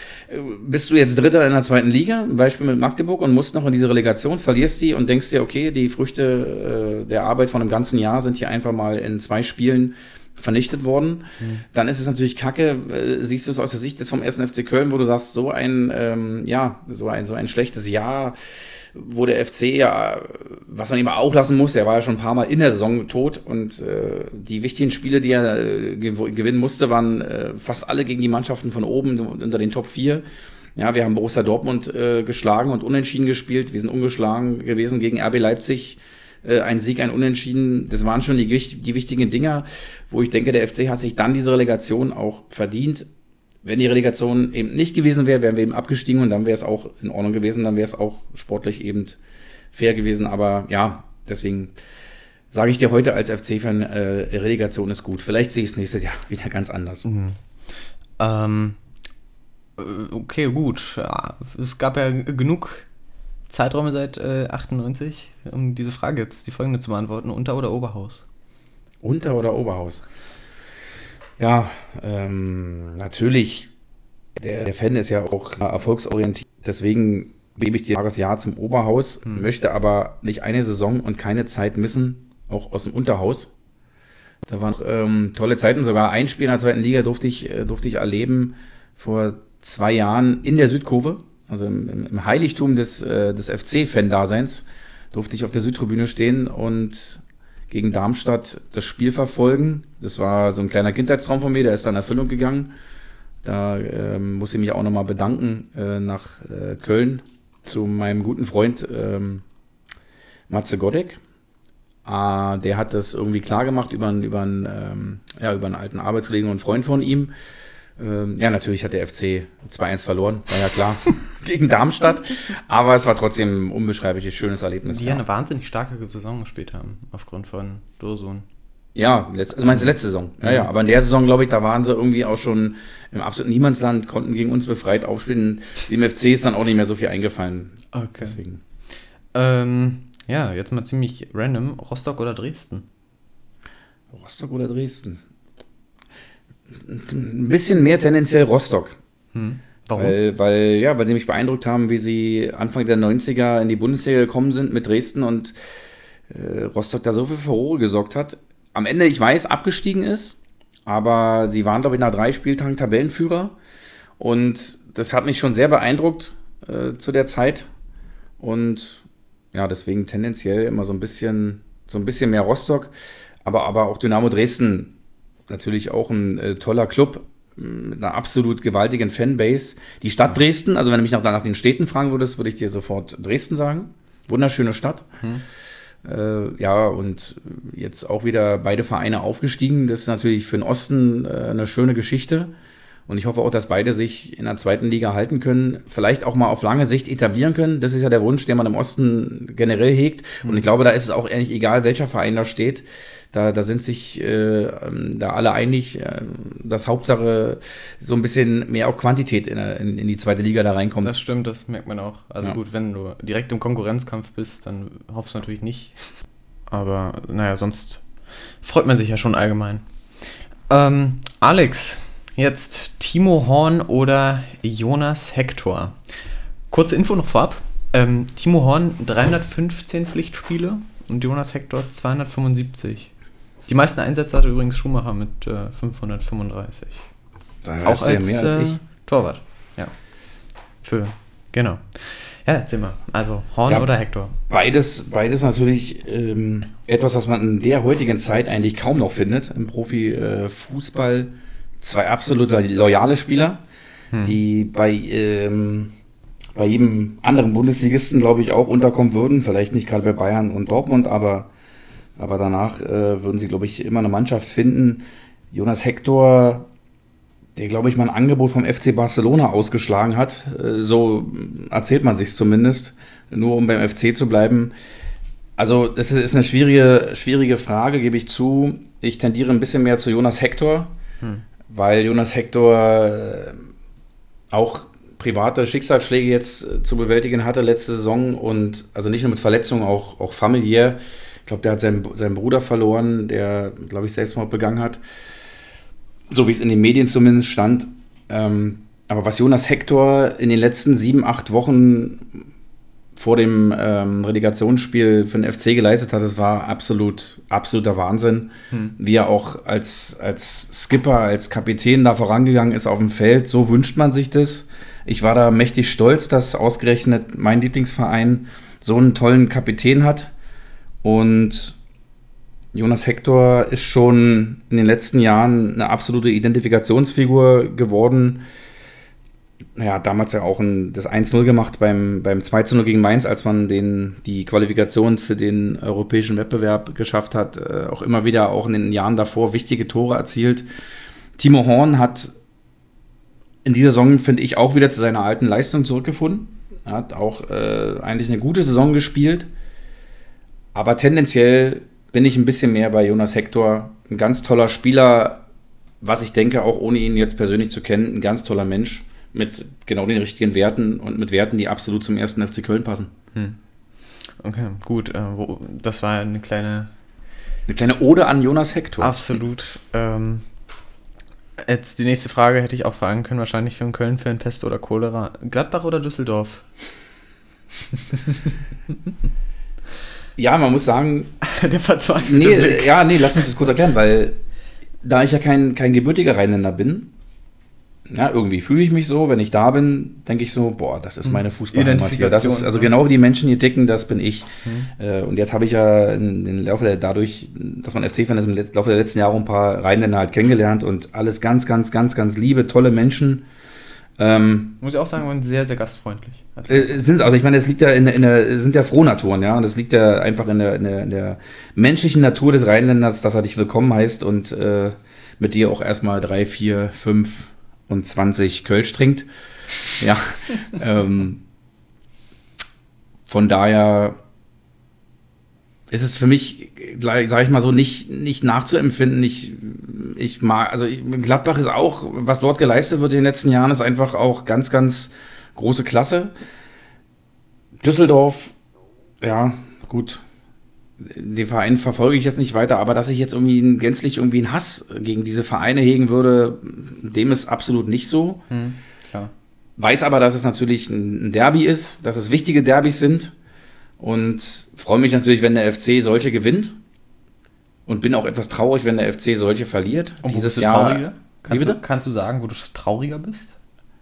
Bist du jetzt Dritter in der zweiten Liga, ein Beispiel mit Magdeburg, und musst noch in diese Relegation, verlierst die und denkst dir, okay, die Früchte äh, der Arbeit von einem ganzen Jahr sind hier einfach mal in zwei Spielen vernichtet worden, mhm. dann ist es natürlich kacke. Äh, siehst du es aus der Sicht jetzt vom 1. FC Köln, wo du sagst, so ein, ähm, ja, so ein, so ein schlechtes Jahr, wo der FC ja, was man ihm auch lassen muss, der war ja schon ein paar Mal in der Saison tot und äh, die wichtigen Spiele, die er äh, gewinnen musste, waren äh, fast alle gegen die Mannschaften von oben unter den Top 4. Ja, wir haben Borussia Dortmund äh, geschlagen und unentschieden gespielt. Wir sind ungeschlagen gewesen gegen RB Leipzig äh, ein Sieg, ein Unentschieden, das waren schon die, die wichtigen Dinger, wo ich denke, der FC hat sich dann diese Relegation auch verdient. Wenn die Relegation eben nicht gewesen wäre, wären wir eben abgestiegen und dann wäre es auch in Ordnung gewesen, dann wäre es auch sportlich eben fair gewesen. Aber ja, deswegen sage ich dir heute als FC-Fan, äh, Relegation ist gut. Vielleicht sehe ich es nächstes Jahr wieder ganz anders. Mhm. Ähm, äh, okay, gut. Es gab ja genug Zeiträume seit äh, 98, um diese Frage jetzt, die folgende zu beantworten. Unter- oder Oberhaus? Unter- oder Oberhaus? Ja, ähm, natürlich. Der, der, Fan ist ja auch erfolgsorientiert. Deswegen gebe ich dir das Jahr zum Oberhaus, hm. möchte aber nicht eine Saison und keine Zeit missen, auch aus dem Unterhaus. Da waren ähm, tolle Zeiten, sogar ein Spiel in der zweiten Liga durfte ich, äh, durfte ich erleben vor zwei Jahren in der Südkurve also im, im Heiligtum des, äh, des FC-Fan-Daseins, durfte ich auf der Südtribüne stehen und gegen Darmstadt das Spiel verfolgen. Das war so ein kleiner Kindheitstraum von mir, der ist dann in Erfüllung gegangen. Da äh, muss ich mich auch nochmal bedanken äh, nach äh, Köln zu meinem guten Freund ähm, Matze Godek. Ah, der hat das irgendwie klar gemacht über, über, einen, ähm, ja, über einen alten Arbeitskollegen und Freund von ihm. Ähm, ja, natürlich hat der FC 2-1 verloren, war ja klar, gegen Darmstadt. Aber es war trotzdem ein unbeschreibliches, schönes Erlebnis. Die ja eine wahnsinnig starke Saison gespielt haben, aufgrund von Dosun. Ja, letzt, also meinst du letzte Saison? Ja, ja, aber in der Saison, glaube ich, da waren sie irgendwie auch schon im absoluten Niemandsland, konnten gegen uns befreit aufspielen. Dem FC ist dann auch nicht mehr so viel eingefallen. Okay. Deswegen. Ähm, ja, jetzt mal ziemlich random. Rostock oder Dresden? Rostock oder Dresden? Ein bisschen mehr tendenziell Rostock. Hm. Warum? Weil, weil, ja, weil sie mich beeindruckt haben, wie sie Anfang der 90er in die Bundesliga gekommen sind mit Dresden und äh, Rostock da so viel Furore gesorgt hat. Am Ende, ich weiß, abgestiegen ist, aber sie waren, glaube ich, nach drei Spieltagen Tabellenführer. Und das hat mich schon sehr beeindruckt äh, zu der Zeit. Und ja, deswegen tendenziell immer so ein bisschen, so ein bisschen mehr Rostock. Aber, aber auch Dynamo Dresden natürlich auch ein äh, toller Club mit einer absolut gewaltigen Fanbase. Die Stadt Dresden, also wenn du mich nach, nach den Städten fragen würdest, würde ich dir sofort Dresden sagen. Wunderschöne Stadt. Hm. Äh, ja, und jetzt auch wieder beide Vereine aufgestiegen. Das ist natürlich für den Osten äh, eine schöne Geschichte. Und ich hoffe auch, dass beide sich in der zweiten Liga halten können, vielleicht auch mal auf lange Sicht etablieren können. Das ist ja der Wunsch, den man im Osten generell hegt. Und ich hm. glaube, da ist es auch ehrlich egal, welcher Verein da steht. Da, da sind sich äh, ähm, da alle einig, äh, dass Hauptsache so ein bisschen mehr auch Quantität in, in, in, die zweite Liga da reinkommt. Das stimmt, das merkt man auch. Also ja. gut, wenn du direkt im Konkurrenzkampf bist, dann hoffst du natürlich nicht. Aber naja, sonst freut man sich ja schon allgemein. Ähm, Alex, jetzt Timo Horn oder Jonas Hector. Kurze Info noch vorab. Ähm, Timo Horn 315 Pflichtspiele und Jonas Hector 275. Die meisten Einsätze hatte übrigens Schumacher mit äh, 535. Da Auch als, mehr als ich. Äh, Torwart, ja. Für, genau. Ja, erzähl mal. Also Horn ja, oder Hector? Beides, beides natürlich ähm, etwas, was man in der heutigen Zeit eigentlich kaum noch findet im Profifußball. Äh, Zwei absolut loyale Spieler, hm. die bei, ähm, bei jedem anderen Bundesligisten, glaube ich, auch unterkommen würden. Vielleicht nicht gerade bei Bayern und Dortmund, aber aber danach äh, würden sie, glaube ich, immer eine Mannschaft finden. Jonas Hector, der, glaube ich, mal ein Angebot vom FC Barcelona ausgeschlagen hat. Äh, so erzählt man sich zumindest, nur um beim FC zu bleiben. Also, das ist eine schwierige, schwierige Frage, gebe ich zu. Ich tendiere ein bisschen mehr zu Jonas Hector, hm. weil Jonas Hector äh, auch private Schicksalsschläge jetzt äh, zu bewältigen hatte letzte Saison und also nicht nur mit Verletzungen, auch, auch familiär. Ich glaube, der hat seinen, seinen Bruder verloren, der, glaube ich, Selbstmord begangen hat. So wie es in den Medien zumindest stand. Ähm, aber was Jonas Hector in den letzten sieben, acht Wochen vor dem ähm, Relegationsspiel für den FC geleistet hat, das war absolut, absoluter Wahnsinn. Hm. Wie er auch als, als Skipper, als Kapitän da vorangegangen ist auf dem Feld, so wünscht man sich das. Ich war da mächtig stolz, dass ausgerechnet mein Lieblingsverein so einen tollen Kapitän hat. Und Jonas Hector ist schon in den letzten Jahren eine absolute Identifikationsfigur geworden. Naja, damals ja auch ein, das 1-0 gemacht beim, beim 2-0 gegen Mainz, als man den, die Qualifikation für den europäischen Wettbewerb geschafft hat. Äh, auch immer wieder, auch in den Jahren davor, wichtige Tore erzielt. Timo Horn hat in dieser Saison, finde ich, auch wieder zu seiner alten Leistung zurückgefunden. Er hat auch äh, eigentlich eine gute Saison gespielt. Aber tendenziell bin ich ein bisschen mehr bei Jonas Hector. Ein ganz toller Spieler, was ich denke, auch ohne ihn jetzt persönlich zu kennen, ein ganz toller Mensch mit genau den richtigen Werten und mit Werten, die absolut zum ersten FC Köln passen. Hm. Okay, gut. Äh, das war eine kleine. Eine kleine Ode an Jonas Hector. Absolut. Ähm, jetzt die nächste Frage hätte ich auch fragen können, wahrscheinlich für einen Köln-Fan: Pest oder Cholera. Gladbach oder Düsseldorf? Ja, man muss sagen. Der verzweifelte nee, Blick. Ja, nee, lass mich das kurz erklären, weil da ich ja kein, kein gebürtiger Rheinländer bin, ja, irgendwie fühle ich mich so, wenn ich da bin, denke ich so, boah, das ist hm. meine Fußballheimat hier. Das ist also genau wie die Menschen hier ticken, das bin ich. Mhm. und jetzt habe ich ja im Laufe der, dadurch, dass man FC-Fan ist, im Laufe der letzten Jahre ein paar Rheinländer halt kennengelernt und alles ganz, ganz, ganz, ganz liebe, tolle Menschen. Ähm, Muss ich auch sagen, waren sehr, sehr gastfreundlich. Also, äh, sind, also ich meine, es liegt ja in, in der, sind ja Frohnaturen, ja, und es liegt ja einfach in der, in der, in der menschlichen Natur des Rheinländers, dass er dich willkommen heißt und äh, mit dir auch erstmal drei, vier, fünf und zwanzig Kölsch trinkt. Ja. ähm, von daher, ist es für mich, sage ich mal so, nicht, nicht nachzuempfinden. Ich, ich mag, also ich, Gladbach ist auch, was dort geleistet wird in den letzten Jahren, ist einfach auch ganz, ganz große Klasse. Düsseldorf, ja, gut. Den Verein verfolge ich jetzt nicht weiter, aber dass ich jetzt irgendwie gänzlich irgendwie einen Hass gegen diese Vereine hegen würde, dem ist absolut nicht so. Hm, klar. Weiß aber, dass es natürlich ein Derby ist, dass es wichtige Derbys sind und freue mich natürlich, wenn der FC solche gewinnt. Und bin auch etwas traurig, wenn der FC solche verliert. Und Dieses Jahr. Kannst du, kannst du sagen, wo du trauriger bist?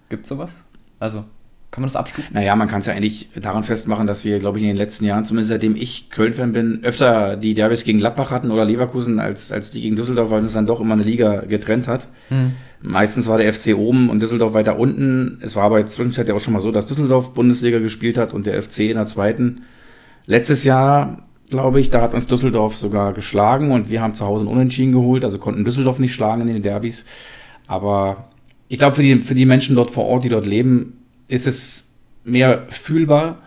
Gibt es sowas? Also, kann man das abstufen? Naja, man kann es ja eigentlich daran festmachen, dass wir, glaube ich, in den letzten Jahren, zumindest seitdem ich Köln-Fan bin, öfter die Derbys gegen Gladbach hatten oder Leverkusen als, als die gegen Düsseldorf, weil es dann doch immer eine Liga getrennt hat. Hm. Meistens war der FC oben und Düsseldorf weiter unten. Es war aber jetzt zwischenzeitlich ja auch schon mal so, dass Düsseldorf Bundesliga gespielt hat und der FC in der zweiten. Letztes Jahr, glaube ich, da hat uns Düsseldorf sogar geschlagen und wir haben zu Hause einen Unentschieden geholt, also konnten Düsseldorf nicht schlagen in den Derbys. Aber ich glaube, für die, für die Menschen dort vor Ort, die dort leben, ist es mehr fühlbar,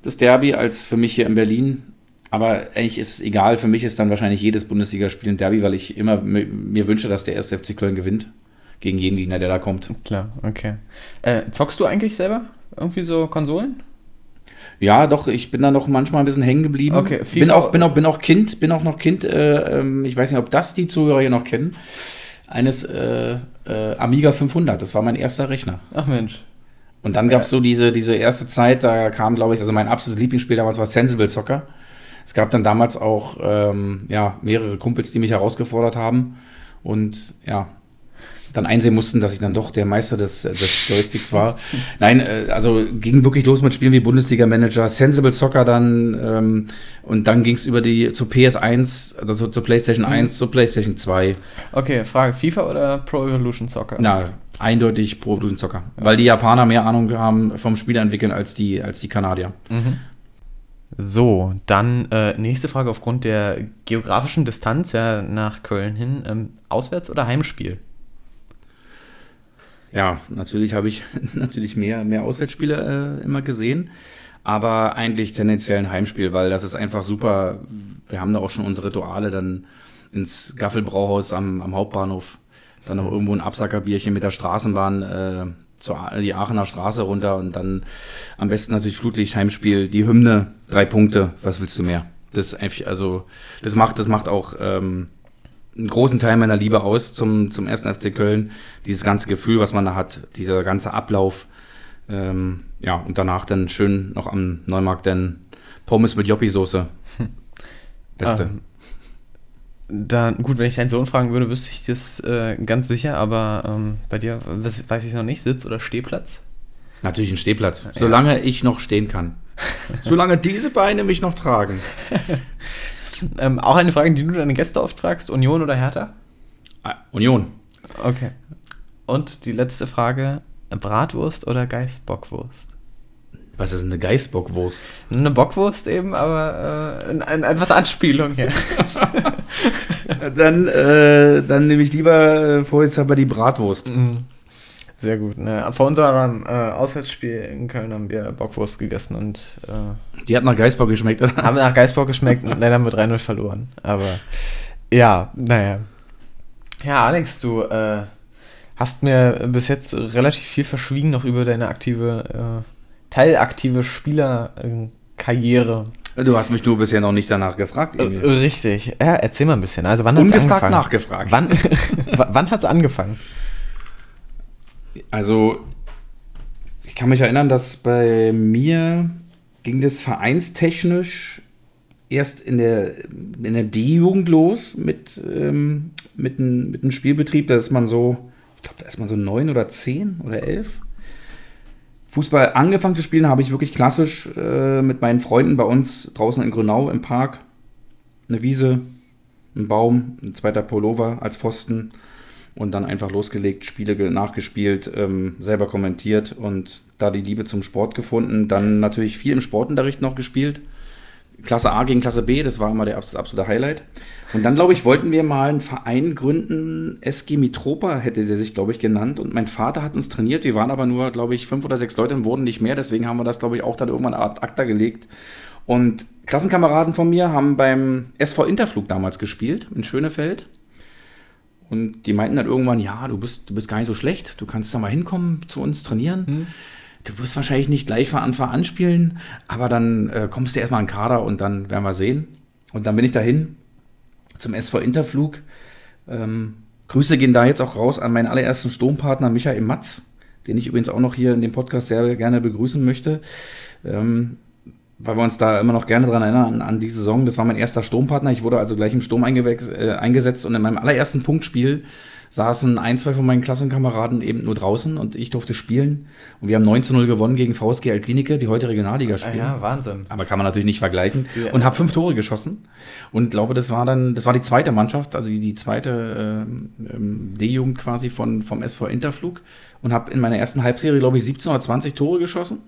das Derby, als für mich hier in Berlin. Aber eigentlich ist es egal. Für mich ist dann wahrscheinlich jedes Bundesligaspiel ein Derby, weil ich immer mir wünsche, dass der erste FC Köln gewinnt. Gegen jeden Gegner, der da kommt. Klar, okay. Äh, zockst du eigentlich selber irgendwie so Konsolen? Ja, doch, ich bin da noch manchmal ein bisschen hängen geblieben. Okay, FIFA bin auch, bin auch, bin auch Kind, bin auch noch Kind, äh, ähm, ich weiß nicht, ob das die Zuhörer hier noch kennen, eines äh, äh, Amiga 500, das war mein erster Rechner. Ach Mensch. Und dann gab es so diese, diese erste Zeit, da kam, glaube ich, also mein absolutes Lieblingsspiel damals war Sensible Soccer. Es gab dann damals auch ähm, ja, mehrere Kumpels, die mich herausgefordert haben. Und ja, dann einsehen mussten, dass ich dann doch der Meister des, des Joysticks war. Nein, äh, also ging wirklich los mit Spielen wie Bundesliga-Manager, Sensible Soccer dann ähm, und dann ging es über die zu PS1, also zu, zur PlayStation 1, mhm. zur PlayStation 2. Okay, Frage: FIFA oder Pro Evolution Soccer? Na, eindeutig Pro Evolution Soccer, ja. weil die Japaner mehr Ahnung haben vom Spieleentwickeln als die, als die Kanadier. Mhm. So, dann äh, nächste Frage aufgrund der geografischen Distanz ja, nach Köln hin. Ähm, Auswärts- oder Heimspiel? Ja, natürlich habe ich natürlich mehr, mehr Auswärtsspiele äh, immer gesehen, aber eigentlich tendenziell ein Heimspiel, weil das ist einfach super. Wir haben da auch schon unsere Rituale dann ins Gaffelbrauhaus am, am Hauptbahnhof, dann noch irgendwo ein Absackerbierchen mit der Straßenbahn äh, zur die Aachener Straße runter und dann am besten natürlich Flutlicht Heimspiel, die Hymne, drei Punkte, was willst du mehr? Das einfach, also das macht, das macht auch ähm, einen großen Teil meiner Liebe aus zum, zum ersten FC Köln. Dieses ganze Gefühl, was man da hat, dieser ganze Ablauf. Ähm, ja, und danach dann schön noch am Neumarkt dann Pommes mit Joppi-Soße. Beste. Ähm, dann, gut, wenn ich deinen Sohn fragen würde, wüsste ich das äh, ganz sicher, aber ähm, bei dir weiß, weiß ich noch nicht, Sitz oder Stehplatz? Natürlich ein Stehplatz, ja. solange ich noch stehen kann. solange diese Beine mich noch tragen. Ähm, auch eine Frage, die du deine Gäste oft fragst: Union oder Hertha? Ah, Union. Okay. Und die letzte Frage: Bratwurst oder Geißbockwurst? Was ist eine Geißbockwurst? Eine Bockwurst eben, aber äh, ein, etwas Anspielung hier. dann, äh, dann nehme ich lieber äh, vorsichtshalber die Bratwurst. Mhm. Sehr gut. Ne? Vor unserem äh, Auswärtsspiel in Köln haben wir Bockwurst gegessen und. Äh, Die hat nach Geisbock geschmeckt, oder? Haben nach Geisbock geschmeckt und leider mit 3-0 verloren. Aber ja, naja. Ja, Alex, du äh, hast mir bis jetzt relativ viel verschwiegen noch über deine aktive, äh, teilaktive Spielerkarriere. Du hast mich nur bisher noch nicht danach gefragt. Emil. Richtig. Ja, erzähl mal ein bisschen. Also wann hat's Ungefragt angefangen? nachgefragt. Wann, wann hat es angefangen? Also, ich kann mich erinnern, dass bei mir ging das vereinstechnisch erst in der, in der D-Jugend los mit, ähm, mit, ein, mit einem Spielbetrieb. Da ist man so, ich glaube, da ist man so neun oder zehn oder elf. Fußball angefangen zu spielen habe ich wirklich klassisch äh, mit meinen Freunden bei uns draußen in Grünau im Park. Eine Wiese, ein Baum, ein zweiter Pullover als Pfosten und dann einfach losgelegt, Spiele nachgespielt, ähm, selber kommentiert und da die Liebe zum Sport gefunden. Dann natürlich viel im Sportunterricht noch gespielt. Klasse A gegen Klasse B, das war immer der absolute Highlight. Und dann, glaube ich, wollten wir mal einen Verein gründen. SG Mitropa hätte der sich, glaube ich, genannt. Und mein Vater hat uns trainiert. Wir waren aber nur, glaube ich, fünf oder sechs Leute und wurden nicht mehr. Deswegen haben wir das, glaube ich, auch dann irgendwann Art Akta gelegt. Und Klassenkameraden von mir haben beim SV Interflug damals gespielt in Schönefeld. Und die meinten dann irgendwann, ja, du bist, du bist gar nicht so schlecht, du kannst da mal hinkommen zu uns trainieren. Hm. Du wirst wahrscheinlich nicht gleich von Anfang an spielen, aber dann äh, kommst du erstmal in den Kader und dann werden wir sehen. Und dann bin ich dahin zum SV Interflug. Ähm, Grüße gehen da jetzt auch raus an meinen allerersten Sturmpartner Michael Matz, den ich übrigens auch noch hier in dem Podcast sehr gerne begrüßen möchte. Ähm, weil wir uns da immer noch gerne daran erinnern, an, die Saison. Das war mein erster Sturmpartner. Ich wurde also gleich im Sturm äh, eingesetzt und in meinem allerersten Punktspiel saßen ein, zwei von meinen Klassenkameraden eben nur draußen und ich durfte spielen. Und wir haben 19-0 gewonnen gegen VSG Altklinike, die heute Regionalliga spielen. Ja, Wahnsinn. Aber kann man natürlich nicht vergleichen. Ja. Und habe fünf Tore geschossen. Und glaube, das war dann, das war die zweite Mannschaft, also die, die zweite äh, D-Jugend quasi von, vom SV Interflug. Und habe in meiner ersten Halbserie, glaube ich, 17 oder 20 Tore geschossen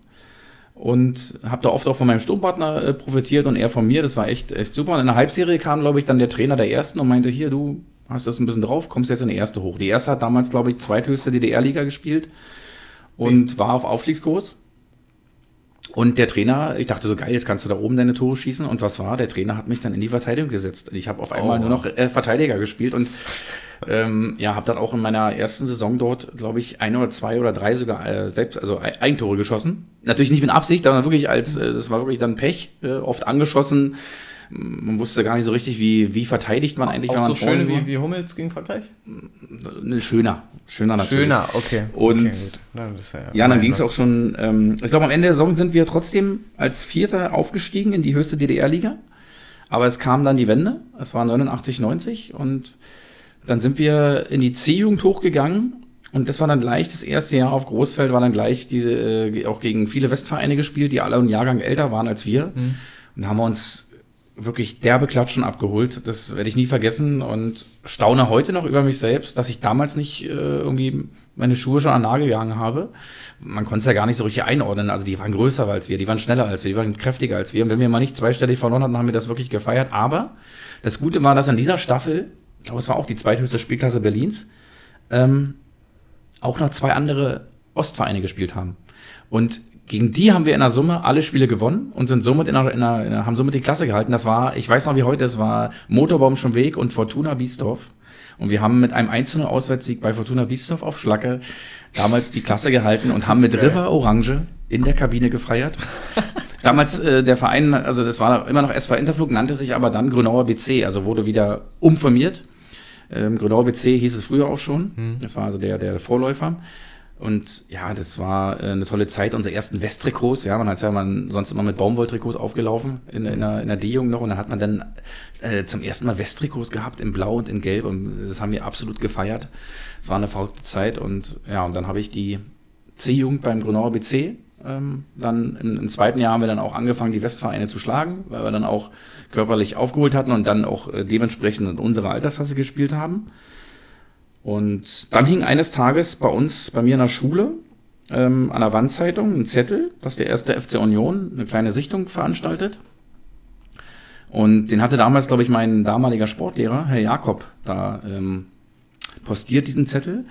und habe da oft auch von meinem Sturmpartner äh, profitiert und er von mir. Das war echt, echt super. Und in der Halbserie kam, glaube ich, dann der Trainer der ersten und meinte: Hier, du hast das ein bisschen drauf, kommst jetzt in die erste hoch. Die erste hat damals, glaube ich, zweithöchste DDR-Liga gespielt und mhm. war auf Aufstiegskurs. Und der Trainer, ich dachte so geil, jetzt kannst du da oben deine Tore schießen. Und was war? Der Trainer hat mich dann in die Verteidigung gesetzt. Ich habe auf einmal oh. nur noch äh, Verteidiger gespielt und ähm, ja, habe dann auch in meiner ersten Saison dort, glaube ich, ein oder zwei oder drei sogar äh, selbst, also Eigentore geschossen. Natürlich nicht mit Absicht, sondern wirklich als, äh, das war wirklich dann Pech, äh, oft angeschossen man wusste gar nicht so richtig, wie, wie verteidigt man eigentlich, auch wenn man so schön wie, wie Hummels gegen Frankreich? Ne, schöner. Schöner natürlich. Schöner, okay. Und okay, ja, ja, dann ging es auch schon, ähm, ich glaube, am Ende der Saison sind wir trotzdem als Vierter aufgestiegen in die höchste DDR-Liga. Aber es kam dann die Wende. Es war 89, 90 und dann sind wir in die C-Jugend hochgegangen und das war dann gleich, das erste Jahr auf Großfeld war dann gleich diese, äh, auch gegen viele Westvereine gespielt, die alle einen Jahrgang älter waren als wir. Mhm. Und haben wir uns wirklich derbe Klatschen abgeholt. Das werde ich nie vergessen und staune heute noch über mich selbst, dass ich damals nicht äh, irgendwie meine Schuhe schon an Nagel gehangen habe. Man konnte es ja gar nicht so richtig einordnen. Also die waren größer als wir, die waren schneller als wir, die waren kräftiger als wir. Und wenn wir mal nicht zweistellig verloren hatten, haben wir das wirklich gefeiert. Aber das Gute war, dass an dieser Staffel, ich glaube, es war auch die zweithöchste Spielklasse Berlins, ähm, auch noch zwei andere Ostvereine gespielt haben. Und gegen die haben wir in der Summe alle Spiele gewonnen und sind somit in der, in der, in der, haben somit die Klasse gehalten. Das war, ich weiß noch wie heute, es war Motorbaum schon Weg und Fortuna Biesdorf. Und wir haben mit einem einzelnen Auswärtssieg bei Fortuna Biesdorf auf Schlacke damals die Klasse gehalten und haben mit River Orange in der Kabine gefeiert. Damals äh, der Verein, also das war immer noch SV Interflug, nannte sich aber dann Grünauer BC, also wurde wieder umformiert. Ähm, Grünauer BC hieß es früher auch schon. Hm. Das war also der, der Vorläufer. Und ja, das war äh, eine tolle Zeit. Unsere ersten Westtrikots, ja, man hat ja man sonst immer mit Baumwolltrikots aufgelaufen in, in der, in der D-Jugend noch. Und dann hat man dann äh, zum ersten Mal Westtrikots gehabt in Blau und in Gelb. Und das haben wir absolut gefeiert. Es war eine verrückte Zeit. Und ja, und dann habe ich die C-Jugend beim Grunauer BC. Ähm, dann im, im, zweiten Jahr haben wir dann auch angefangen, die Westvereine zu schlagen, weil wir dann auch körperlich aufgeholt hatten und dann auch äh, dementsprechend in unserer Altersklasse gespielt haben. Und dann hing eines Tages bei uns, bei mir in der Schule, ähm, an der Wandzeitung ein Zettel, dass der erste FC Union eine kleine Sichtung veranstaltet. Und den hatte damals, glaube ich, mein damaliger Sportlehrer, Herr Jakob, da ähm, postiert diesen Zettel.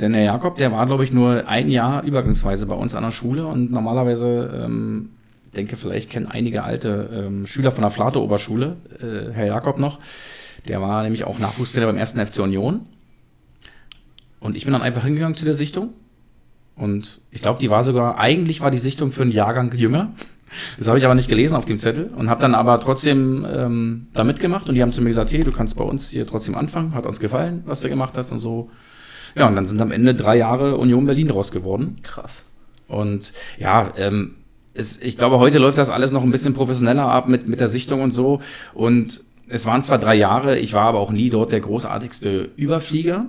Denn Herr Jakob, der war, glaube ich, nur ein Jahr übergangsweise bei uns an der Schule und normalerweise, ähm, denke, vielleicht kennen einige alte ähm, Schüler von der Flato-Oberschule, äh, Herr Jakob noch. Der war nämlich auch Nachwuchstrainer beim ersten FC Union und ich bin dann einfach hingegangen zu der Sichtung. Und ich glaube, die war sogar, eigentlich war die Sichtung für einen Jahrgang jünger. Das habe ich aber nicht gelesen auf dem Zettel und habe dann aber trotzdem ähm, da mitgemacht und die haben zu mir gesagt, hey, du kannst bei uns hier trotzdem anfangen, hat uns gefallen, was du gemacht hast und so. Ja, und dann sind am Ende drei Jahre Union Berlin draus geworden. Krass. Und ja, ähm, es, ich glaube, heute läuft das alles noch ein bisschen professioneller ab mit, mit der Sichtung und so. Und es waren zwar drei Jahre, ich war aber auch nie dort der großartigste Überflieger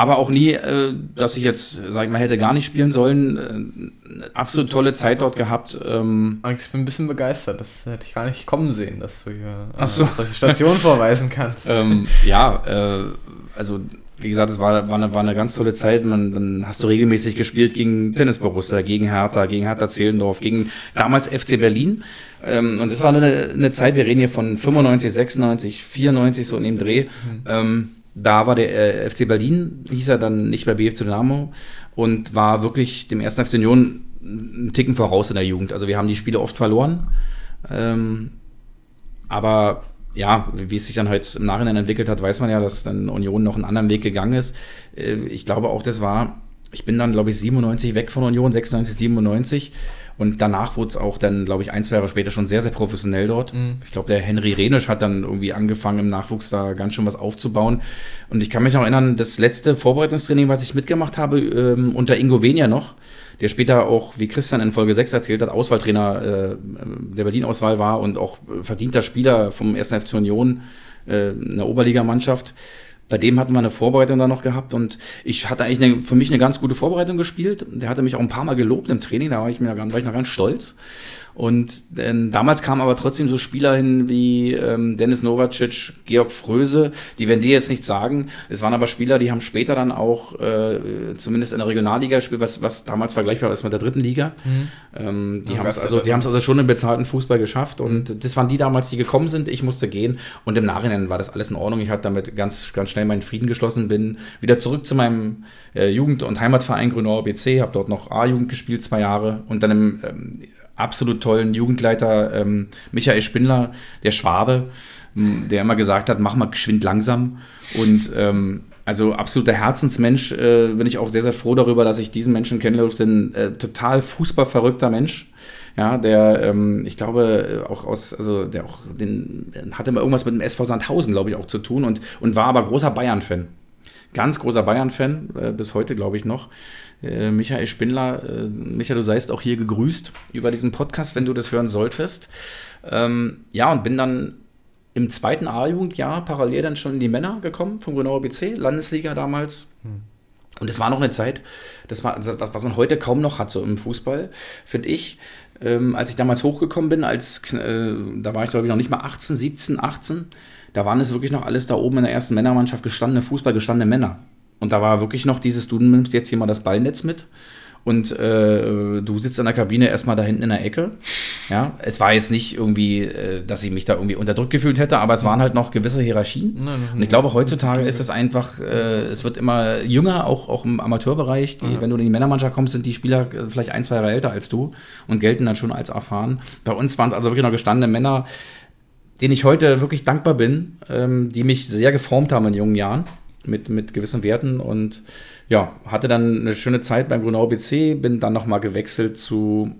aber auch nie, äh, dass ich jetzt, sag ich mal, hätte gar nicht spielen sollen. Äh, absolut tolle Zeit dort gehabt. Ähm. Ich bin ein bisschen begeistert. Das hätte ich gar nicht kommen sehen, dass du hier äh, so. solche Stationen vorweisen kannst. Ähm, ja, äh, also wie gesagt, es war, war, eine, war eine ganz tolle Zeit. Man, dann hast du regelmäßig gespielt gegen Tennis Borussia, gegen Hertha, gegen Hertha Zehlendorf, gegen damals FC Berlin. Ähm, und das war eine, eine Zeit, wir reden hier von 95, 96, 94, so in dem Dreh. Mhm. Ähm, da war der äh, FC Berlin, hieß er dann nicht bei BFC Dynamo und war wirklich dem ersten FC Union einen Ticken voraus in der Jugend. Also wir haben die Spiele oft verloren. Ähm, aber ja, wie es sich dann halt im Nachhinein entwickelt hat, weiß man ja, dass dann Union noch einen anderen Weg gegangen ist. Äh, ich glaube auch, das war, ich bin dann, glaube ich, 97 weg von Union, 96, 97. Und danach wurde es auch dann, glaube ich, ein, zwei Jahre später schon sehr, sehr professionell dort. Mhm. Ich glaube, der Henry Renisch hat dann irgendwie angefangen, im Nachwuchs da ganz schön was aufzubauen. Und ich kann mich noch erinnern, das letzte Vorbereitungstraining, was ich mitgemacht habe, ähm, unter Ingo Venia noch, der später auch, wie Christian in Folge 6 erzählt hat, Auswahltrainer äh, der Berlin-Auswahl war und auch verdienter Spieler vom 1. FC Union, äh, einer Oberligamannschaft. Bei dem hatten wir eine Vorbereitung da noch gehabt und ich hatte eigentlich eine, für mich eine ganz gute Vorbereitung gespielt. Der hatte mich auch ein paar Mal gelobt im Training, da war ich, mir, war ich noch ganz stolz. Und ähm, damals kamen aber trotzdem so Spieler hin wie ähm, Dennis Novacic, Georg Fröse, die werden dir jetzt nicht sagen. Es waren aber Spieler, die haben später dann auch äh, zumindest in der Regionalliga gespielt, was, was damals vergleichbar ist mit der dritten Liga. Mhm. Ähm, die ja, haben es also, die haben es also schon im bezahlten Fußball geschafft und das waren die damals, die gekommen sind. Ich musste gehen und im Nachhinein war das alles in Ordnung. Ich hatte damit ganz, ganz schnell meinen Frieden geschlossen, bin wieder zurück zu meinem äh, Jugend- und Heimatverein Grünauer BC, habe dort noch A-Jugend gespielt, zwei Jahre und dann im ähm, absolut tollen Jugendleiter ähm, Michael Spindler, der Schwabe, der immer gesagt hat, mach mal geschwind langsam. Und ähm, also absoluter Herzensmensch, äh, bin ich auch sehr, sehr froh darüber, dass ich diesen Menschen kennengelernt habe. Ein äh, total fußballverrückter Mensch. Ja, der, ähm, ich glaube, auch aus, also der auch, den hatte immer irgendwas mit dem SV Sandhausen, glaube ich, auch zu tun und, und war aber großer Bayern-Fan. Ganz großer Bayern-Fan, äh, bis heute, glaube ich, noch. Äh, Michael Spindler, äh, Michael, du seist auch hier gegrüßt über diesen Podcast, wenn du das hören solltest. Ähm, ja, und bin dann im zweiten A-Jugendjahr parallel dann schon in die Männer gekommen vom Grünauer BC, Landesliga damals. Hm. Und es war noch eine Zeit, das war also das, was man heute kaum noch hat, so im Fußball, finde ich. Ähm, als ich damals hochgekommen bin, als äh, da war ich glaube ich noch nicht mal 18, 17, 18, da waren es wirklich noch alles da oben in der ersten Männermannschaft gestandene Fußball, gestandene Männer. Und da war wirklich noch dieses, du nimmst jetzt hier mal das Ballnetz mit und äh, du sitzt in der Kabine erstmal da hinten in der Ecke. Ja, es war jetzt nicht irgendwie, äh, dass ich mich da irgendwie unterdrückt gefühlt hätte, aber es waren halt noch gewisse Hierarchien. Nein, nein, und ich glaube, heutzutage ist es einfach, äh, es wird immer jünger, auch, auch im Amateurbereich. Die, ja. Wenn du in die Männermannschaft kommst, sind die Spieler äh, vielleicht ein, zwei Jahre älter als du und gelten dann schon als erfahren. Bei uns waren es also wirklich noch gestandene Männer, denen ich heute wirklich dankbar bin, ähm, die mich sehr geformt haben in jungen Jahren mit, mit gewissen Werten und ja, hatte dann eine schöne Zeit beim Grünau BC, bin dann nochmal gewechselt zu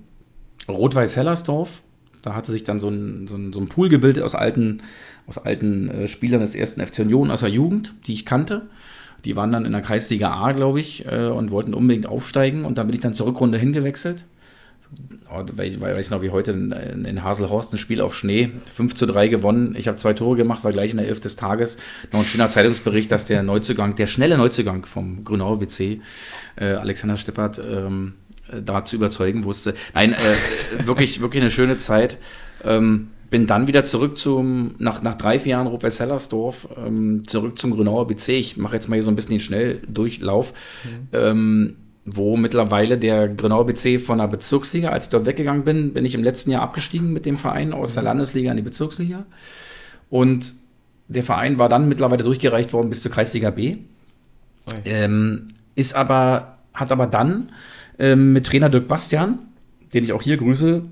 Rot-Weiß-Hellersdorf. Da hatte sich dann so ein, so ein, so ein Pool gebildet aus alten, aus alten äh, Spielern des ersten FC Union aus der Jugend, die ich kannte. Die waren dann in der Kreisliga A, glaube ich, äh, und wollten unbedingt aufsteigen. Und da bin ich dann zur Rückrunde hingewechselt oh, ich weiß noch wie heute in, Haselhorst ein Spiel auf Schnee, 5 zu 3 gewonnen. Ich habe zwei Tore gemacht, war gleich in der 11 des Tages. Noch ein schöner Zeitungsbericht, dass der Neuzugang, der schnelle Neuzugang vom Grünauer BC, äh, Alexander Steppert, ähm, äh, da zu überzeugen wusste. Nein, äh, wirklich, wirklich eine schöne Zeit. Ähm, bin dann wieder zurück zum, nach, nach drei, vier Jahren Rot-Weiß-Hellersdorf, ähm, zurück zum Grünauer BC. Ich mache jetzt mal hier so ein bisschen den Schnelldurchlauf. Mhm. Ähm, wo mittlerweile der Grünauer BC von der Bezirksliga, als ich dort weggegangen bin, bin ich im letzten Jahr abgestiegen mit dem Verein aus der mhm. Landesliga in die Bezirksliga. Und der Verein war dann mittlerweile durchgereicht worden bis zur Kreisliga B. Ähm, ist aber, hat aber dann ähm, mit Trainer Dirk Bastian, den ich auch hier grüße,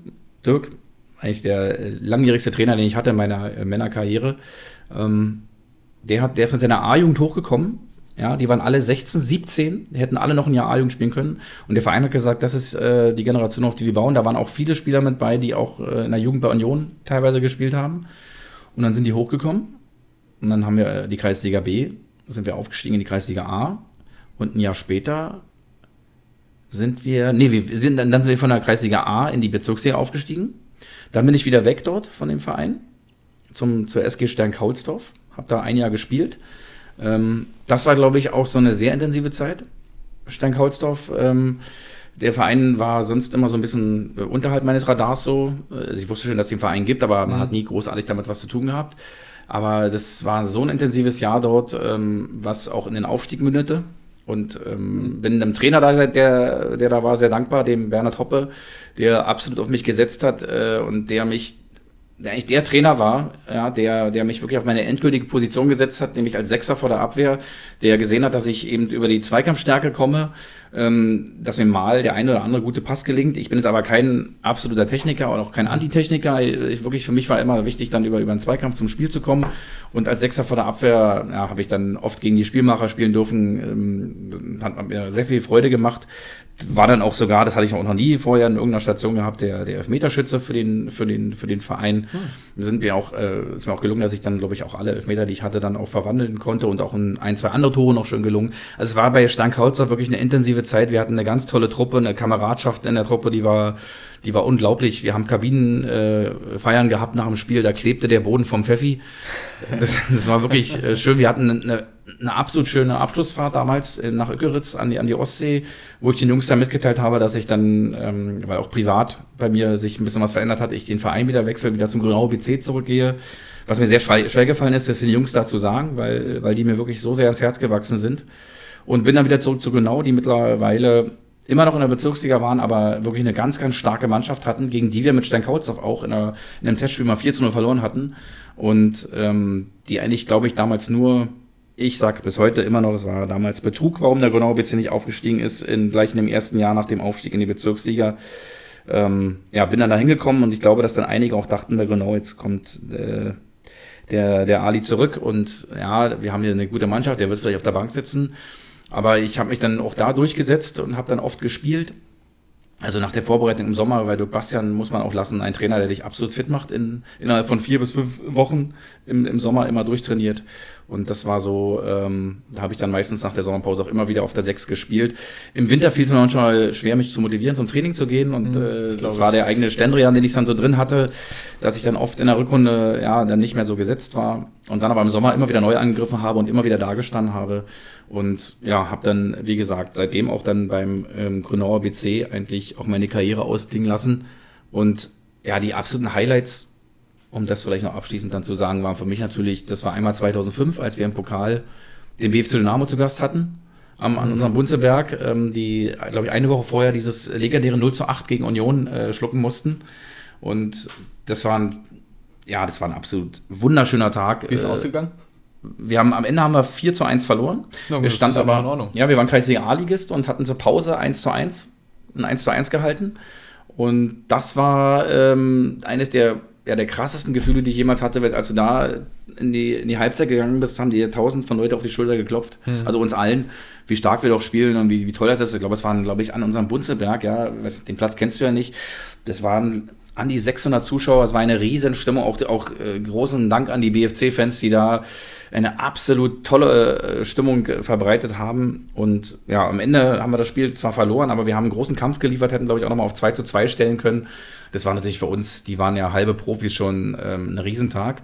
Dirk, eigentlich der äh, langjährigste Trainer, den ich hatte in meiner äh, Männerkarriere, ähm, der, hat, der ist mit seiner A-Jugend hochgekommen ja, die waren alle 16, 17, die hätten alle noch ein Jahr A-Jugend spielen können. Und der Verein hat gesagt, das ist äh, die Generation, auf die wir bauen. Da waren auch viele Spieler mit bei, die auch äh, in der Jugend bei Union teilweise gespielt haben. Und dann sind die hochgekommen. Und dann haben wir äh, die Kreisliga B, sind wir aufgestiegen in die Kreisliga A. Und ein Jahr später sind wir, nee, wir sind, dann sind wir von der Kreisliga A in die Bezirksliga aufgestiegen. Dann bin ich wieder weg dort von dem Verein zum, zur SG Stern Kaulsdorf. Hab da ein Jahr gespielt ähm, das war, glaube ich, auch so eine sehr intensive Zeit. Steinkaulsdorf. Ähm, der Verein war sonst immer so ein bisschen äh, unterhalb meines Radars so. Also ich wusste schon, dass es den Verein gibt, aber man mhm. hat nie großartig damit was zu tun gehabt. Aber das war so ein intensives Jahr dort, ähm, was auch in den Aufstieg mündete. Und ähm, bin einem Trainer da, der, der da war, sehr dankbar, dem Bernhard Hoppe, der absolut auf mich gesetzt hat äh, und der mich der eigentlich der Trainer war, ja, der, der mich wirklich auf meine endgültige Position gesetzt hat, nämlich als Sechser vor der Abwehr, der gesehen hat, dass ich eben über die Zweikampfstärke komme, ähm, dass mir mal der eine oder andere gute Pass gelingt. Ich bin jetzt aber kein absoluter Techniker und auch kein Antitechniker. Ich, wirklich für mich war immer wichtig, dann über, über einen Zweikampf zum Spiel zu kommen. Und als Sechser vor der Abwehr ja, habe ich dann oft gegen die Spielmacher spielen dürfen. Ähm, hat mir sehr viel Freude gemacht war dann auch sogar, das hatte ich auch noch nie vorher in irgendeiner Station gehabt, der, der Elfmeterschütze für den, für den, für den Verein. Hm. Sind wir auch, äh, ist mir auch gelungen, dass ich dann, glaube ich, auch alle Elfmeter, die ich hatte, dann auch verwandeln konnte und auch ein, ein zwei andere Tore noch schön gelungen. Also es war bei Stankhauser wirklich eine intensive Zeit. Wir hatten eine ganz tolle Truppe, eine Kameradschaft in der Truppe, die war, die war unglaublich. Wir haben Kabinenfeiern äh, gehabt nach dem Spiel, da klebte der Boden vom Pfeffi. Das, das war wirklich äh, schön. Wir hatten eine, eine absolut schöne Abschlussfahrt damals äh, nach Öckeritz an die, an die Ostsee, wo ich den Jungs dann mitgeteilt habe, dass ich dann, ähm, weil auch privat bei mir sich ein bisschen was verändert hat, ich den Verein wieder wechsle, wieder zum Grünau BC zurückgehe. Was mir sehr schwer, schwer gefallen ist, das den Jungs da zu sagen, weil, weil die mir wirklich so sehr ans Herz gewachsen sind. Und bin dann wieder zurück zu Grünau, die mittlerweile immer noch in der Bezirksliga waren, aber wirklich eine ganz, ganz starke Mannschaft hatten, gegen die wir mit Steinkautzow auch in, einer, in einem Testspiel mal 4 zu 0 verloren hatten. Und ähm, die eigentlich, glaube ich, damals nur, ich sage bis heute immer noch, es war damals Betrug, warum der Grünau BC nicht aufgestiegen ist, in, gleich in dem ersten Jahr nach dem Aufstieg in die Bezirksliga. Ähm, ja, bin dann da hingekommen und ich glaube, dass dann einige auch dachten bei Grünau, jetzt kommt äh, der, der Ali zurück und ja, wir haben hier eine gute Mannschaft, der wird vielleicht auf der Bank sitzen. Aber ich habe mich dann auch da durchgesetzt und habe dann oft gespielt. Also nach der Vorbereitung im Sommer, weil Dirk Bastian muss man auch lassen, ein Trainer, der dich absolut fit macht, in, innerhalb von vier bis fünf Wochen im, im Sommer immer durchtrainiert. Und das war so, ähm, da habe ich dann meistens nach der Sommerpause auch immer wieder auf der Sechs gespielt. Im Winter fiel es mir manchmal schwer, mich zu motivieren, zum Training zu gehen. Und mhm, äh, das war der eigene Stendrian, den ich dann so drin hatte, dass ich dann oft in der Rückrunde ja dann nicht mehr so gesetzt war. Und dann aber im Sommer immer wieder neu angegriffen habe und immer wieder dagestanden habe. Und ja, habe dann, wie gesagt, seitdem auch dann beim ähm, Grünauer BC eigentlich auch meine Karriere ausdingen lassen. Und ja, die absoluten Highlights um das vielleicht noch abschließend dann zu sagen, war für mich natürlich, das war einmal 2005, als wir im Pokal den BFC Dynamo zu Gast hatten, am, an unserem Bunzeberg, ähm, die, glaube ich, eine Woche vorher dieses legendäre 0 zu 8 gegen Union äh, schlucken mussten. Und das war ein, ja, das war ein absolut wunderschöner Tag. Wie ist es äh, ausgegangen? Wir haben, am Ende haben wir 4 zu 1 verloren. Na wir standen aber, ja, wir waren Kreisliga A-Ligist und hatten zur Pause 1 zu 1, ein 1 zu 1 gehalten. Und das war ähm, eines der ja, der krassesten Gefühle, die ich jemals hatte, als du da in die, in die Halbzeit gegangen bist, haben dir tausend von Leuten auf die Schulter geklopft. Mhm. Also uns allen, wie stark wir doch spielen und wie, wie toll das ist. Ich glaube, es waren, glaube ich, an unserem Bunzelberg, ja, den Platz kennst du ja nicht. Das waren an die 600 Zuschauer, es war eine riesen Stimmung, auch, auch äh, großen Dank an die BFC-Fans, die da eine absolut tolle äh, Stimmung verbreitet haben. Und ja, am Ende haben wir das Spiel zwar verloren, aber wir haben einen großen Kampf geliefert, hätten, glaube ich, auch nochmal auf 2 zu 2 stellen können. Das war natürlich für uns, die waren ja halbe Profis schon ähm, ein Riesentag.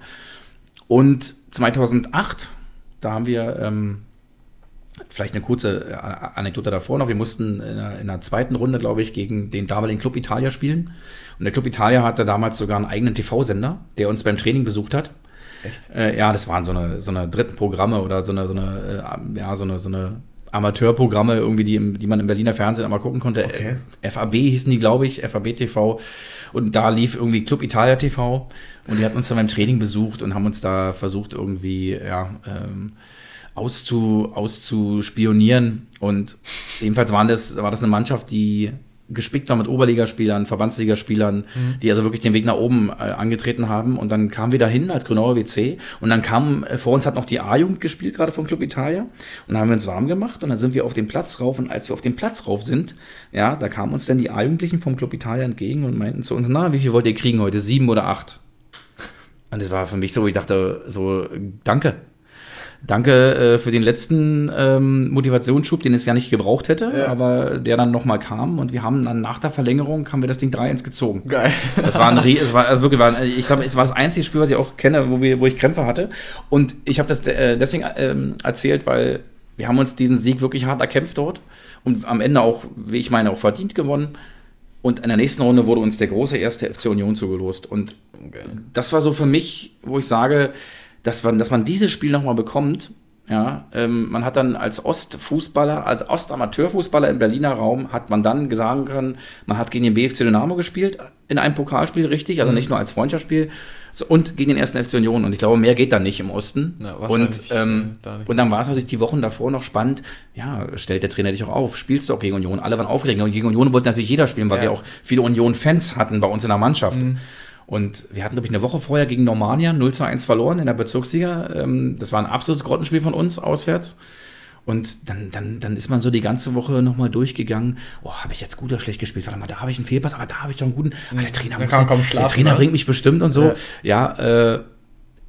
Und 2008, da haben wir ähm, vielleicht eine kurze äh, Anekdote davor noch. Wir mussten in der, in der zweiten Runde, glaube ich, gegen den damaligen Club Italia spielen. Und der Club Italia hatte damals sogar einen eigenen TV-Sender, der uns beim Training besucht hat. Echt? Äh, ja, das waren so eine, so eine dritten Programme oder so eine, so eine, äh, ja, so eine, so eine Amateurprogramme, irgendwie, die, im, die man im Berliner Fernsehen einmal gucken konnte. Okay. FAB hießen die, glaube ich, FAB TV. Und da lief irgendwie Club Italia TV. Und die hatten uns dann beim Training besucht und haben uns da versucht, irgendwie, ja, ähm, auszu, auszuspionieren. Und jedenfalls waren das, war das eine Mannschaft, die gespickt war mit Oberligaspielern, Verbandsligaspielern, mhm. die also wirklich den Weg nach oben äh, angetreten haben. Und dann kamen wir dahin als Grünauer WC und dann kam, äh, vor uns hat noch die A-Jugend gespielt, gerade vom Club Italia. Und dann haben wir uns warm gemacht und dann sind wir auf den Platz rauf. Und als wir auf den Platz rauf sind, ja, da kamen uns dann die A-Jugendlichen vom Club Italia entgegen und meinten zu uns, na, wie viel wollt ihr kriegen heute? Sieben oder acht? Und das war für mich so, ich dachte, so, danke. Danke äh, für den letzten ähm, Motivationsschub, den es ja nicht gebraucht hätte, ja. aber der dann nochmal kam und wir haben dann nach der Verlängerung haben wir das Ding 3-1 gezogen. Geil. Das war ein es war also wirklich, war, ich glaube, es war das einzige Spiel, was ich auch kenne, wo, wir, wo ich Krämpfe hatte. Und ich habe das äh, deswegen ähm, erzählt, weil wir haben uns diesen Sieg wirklich hart erkämpft dort und am Ende auch, wie ich meine, auch verdient gewonnen. Und in der nächsten Runde wurde uns der große erste FC Union zugelost. Und okay. das war so für mich, wo ich sage, dass man, dass man dieses Spiel nochmal bekommt. Ja, ähm, man hat dann als Ostfußballer, als Ostamateurfußballer im Berliner Raum, hat man dann sagen können, man hat gegen den BFC Dynamo gespielt, in einem Pokalspiel, richtig, also mhm. nicht nur als Freundschaftsspiel, und gegen den ersten FC Union. Und ich glaube, mehr geht dann nicht im Osten. Ja, und, ähm, da und dann war es natürlich die Wochen davor noch spannend. Ja, stellt der Trainer dich auch auf, spielst du auch gegen Union. Alle waren aufgeregt. Und gegen Union wollte natürlich jeder spielen, weil ja. wir auch viele Union-Fans hatten bei uns in der Mannschaft. Mhm. Und wir hatten, glaube ich, eine Woche vorher gegen Normania 0 zu 1 verloren in der Bezirksliga. Ähm, das war ein absolutes Grottenspiel von uns auswärts. Und dann, dann, dann ist man so die ganze Woche nochmal durchgegangen. Oh, habe ich jetzt gut oder schlecht gespielt? Warte mal, da habe ich einen Fehlpass, aber da habe ich doch einen guten. Ah, der Trainer, muss, schlafen, der Trainer ne? bringt mich bestimmt und so. Ja, ja äh,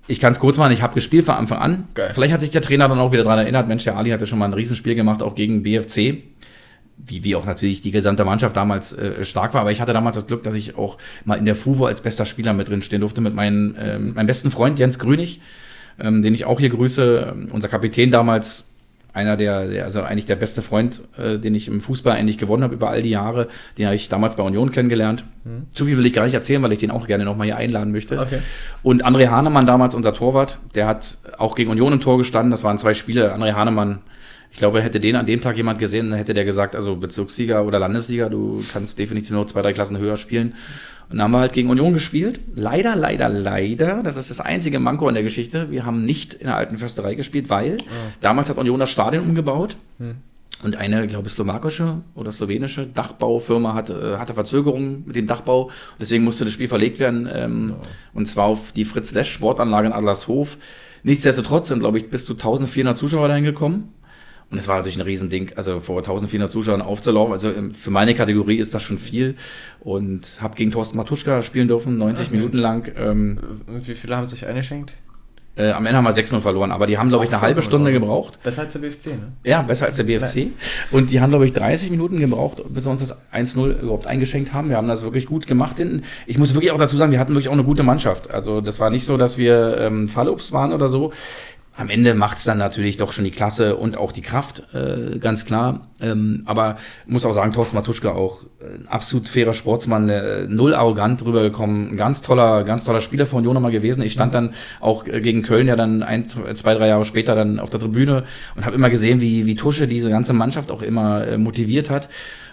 ich kann es kurz machen, ich habe gespielt von Anfang an. Geil. Vielleicht hat sich der Trainer dann auch wieder daran erinnert, Mensch, der Ali hat ja schon mal ein Riesenspiel gemacht, auch gegen BFC wie, wie auch natürlich die gesamte Mannschaft damals äh, stark war. Aber ich hatte damals das Glück, dass ich auch mal in der FUVO als bester Spieler mit drin stehen durfte mit meinem, äh, meinem besten Freund Jens Grünig, ähm, den ich auch hier grüße. Unser Kapitän damals, einer der, der also eigentlich der beste Freund, äh, den ich im Fußball eigentlich gewonnen habe über all die Jahre. Den habe ich damals bei Union kennengelernt. Mhm. Zu viel will ich gar nicht erzählen, weil ich den auch gerne nochmal hier einladen möchte. Okay. Und André Hahnemann damals, unser Torwart, der hat auch gegen Union im Tor gestanden. Das waren zwei Spiele. André Hahnemann ich glaube, hätte den an dem Tag jemand gesehen, dann hätte der gesagt, also Bezirksliga oder Landesliga, du kannst definitiv nur zwei, drei Klassen höher spielen. Und dann haben wir halt gegen Union gespielt. Leider, leider, leider, das ist das einzige Manko an der Geschichte. Wir haben nicht in der alten Försterei gespielt, weil oh. damals hat Union das Stadion umgebaut. Hm. Und eine, glaube ich, slowakische oder slowenische Dachbaufirma hatte, hatte Verzögerungen mit dem Dachbau. Deswegen musste das Spiel verlegt werden. Ähm, oh. Und zwar auf die Fritz Lesch Sportanlage in Adlershof. Nichtsdestotrotz sind, glaube ich, bis zu 1400 Zuschauer dahin gekommen. Und es war natürlich ein Riesending, also vor 1400 Zuschauern aufzulaufen. Also ähm, für meine Kategorie ist das schon viel. Und habe gegen Thorsten Matuschka spielen dürfen, 90 okay. Minuten lang. Ähm, Wie viele haben sich eingeschenkt? Äh, am Ende haben wir 6-0 verloren, aber die haben, glaube ich, eine halbe Stunde gebraucht. Besser als der BFC, ne? Ja, besser als der BFC. Und die haben, glaube ich, 30 Minuten gebraucht, bis wir uns das 1-0 überhaupt eingeschenkt haben. Wir haben das wirklich gut gemacht. Ich muss wirklich auch dazu sagen, wir hatten wirklich auch eine gute Mannschaft. Also das war nicht so, dass wir ähm, Fallobst waren oder so am Ende macht's dann natürlich doch schon die Klasse und auch die Kraft, äh, ganz klar. Ähm, aber muss auch sagen, Thorsten Matuschka auch äh, ein absolut fairer Sportsmann, äh, null arrogant rübergekommen, ganz toller, ganz toller Spieler von Union nochmal gewesen. Ich stand dann auch äh, gegen Köln ja dann ein, zwei, drei Jahre später dann auf der Tribüne und habe immer gesehen, wie, wie Tusche diese ganze Mannschaft auch immer äh, motiviert hat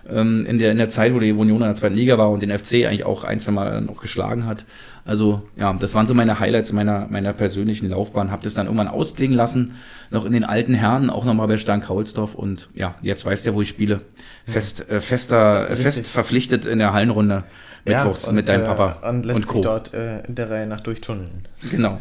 ähm, in, der, in der Zeit, wo die Union in der zweiten Liga war und den FC eigentlich auch ein, zwei Mal noch geschlagen hat. Also ja, das waren so meine Highlights meiner, meiner persönlichen Laufbahn. Hab das dann irgendwann ausklingen lassen, noch in den alten Herren, auch nochmal bei Stern Kaulsdorf und ja, jetzt weiß der, wo ich spiele. Fest, äh, fester, äh, fest verpflichtet in der Hallenrunde. Mittwochs ja, und, mit deinem Papa. Äh, und lässt und Co. sich dort äh, in der Reihe nach durchtunneln. Genau.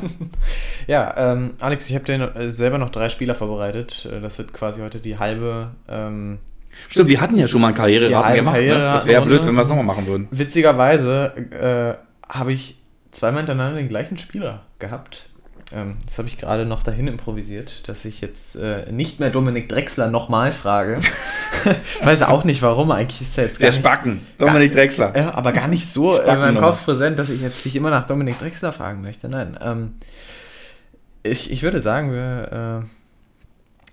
ja, ähm, Alex, ich habe dir äh, selber noch drei Spieler vorbereitet. Äh, das wird quasi heute die halbe ähm, Stimmt, wir hatten ja schon mal einen Karriereraten gemacht. Karriere ne? Das wäre blöd, wenn wir es nochmal machen würden. Witzigerweise äh, habe ich zweimal hintereinander den gleichen Spieler gehabt. Ähm, das habe ich gerade noch dahin improvisiert, dass ich jetzt äh, nicht mehr Dominik Drexler nochmal frage. Weiß auch nicht warum, eigentlich ist er jetzt gar Der Spacken, Dominik gar, Drexler. Ja, aber gar nicht so Spacken in meinem Kopf präsent, dass ich jetzt dich immer nach Dominik Drexler fragen möchte. Nein, ähm, ich, ich würde sagen, wir... Äh,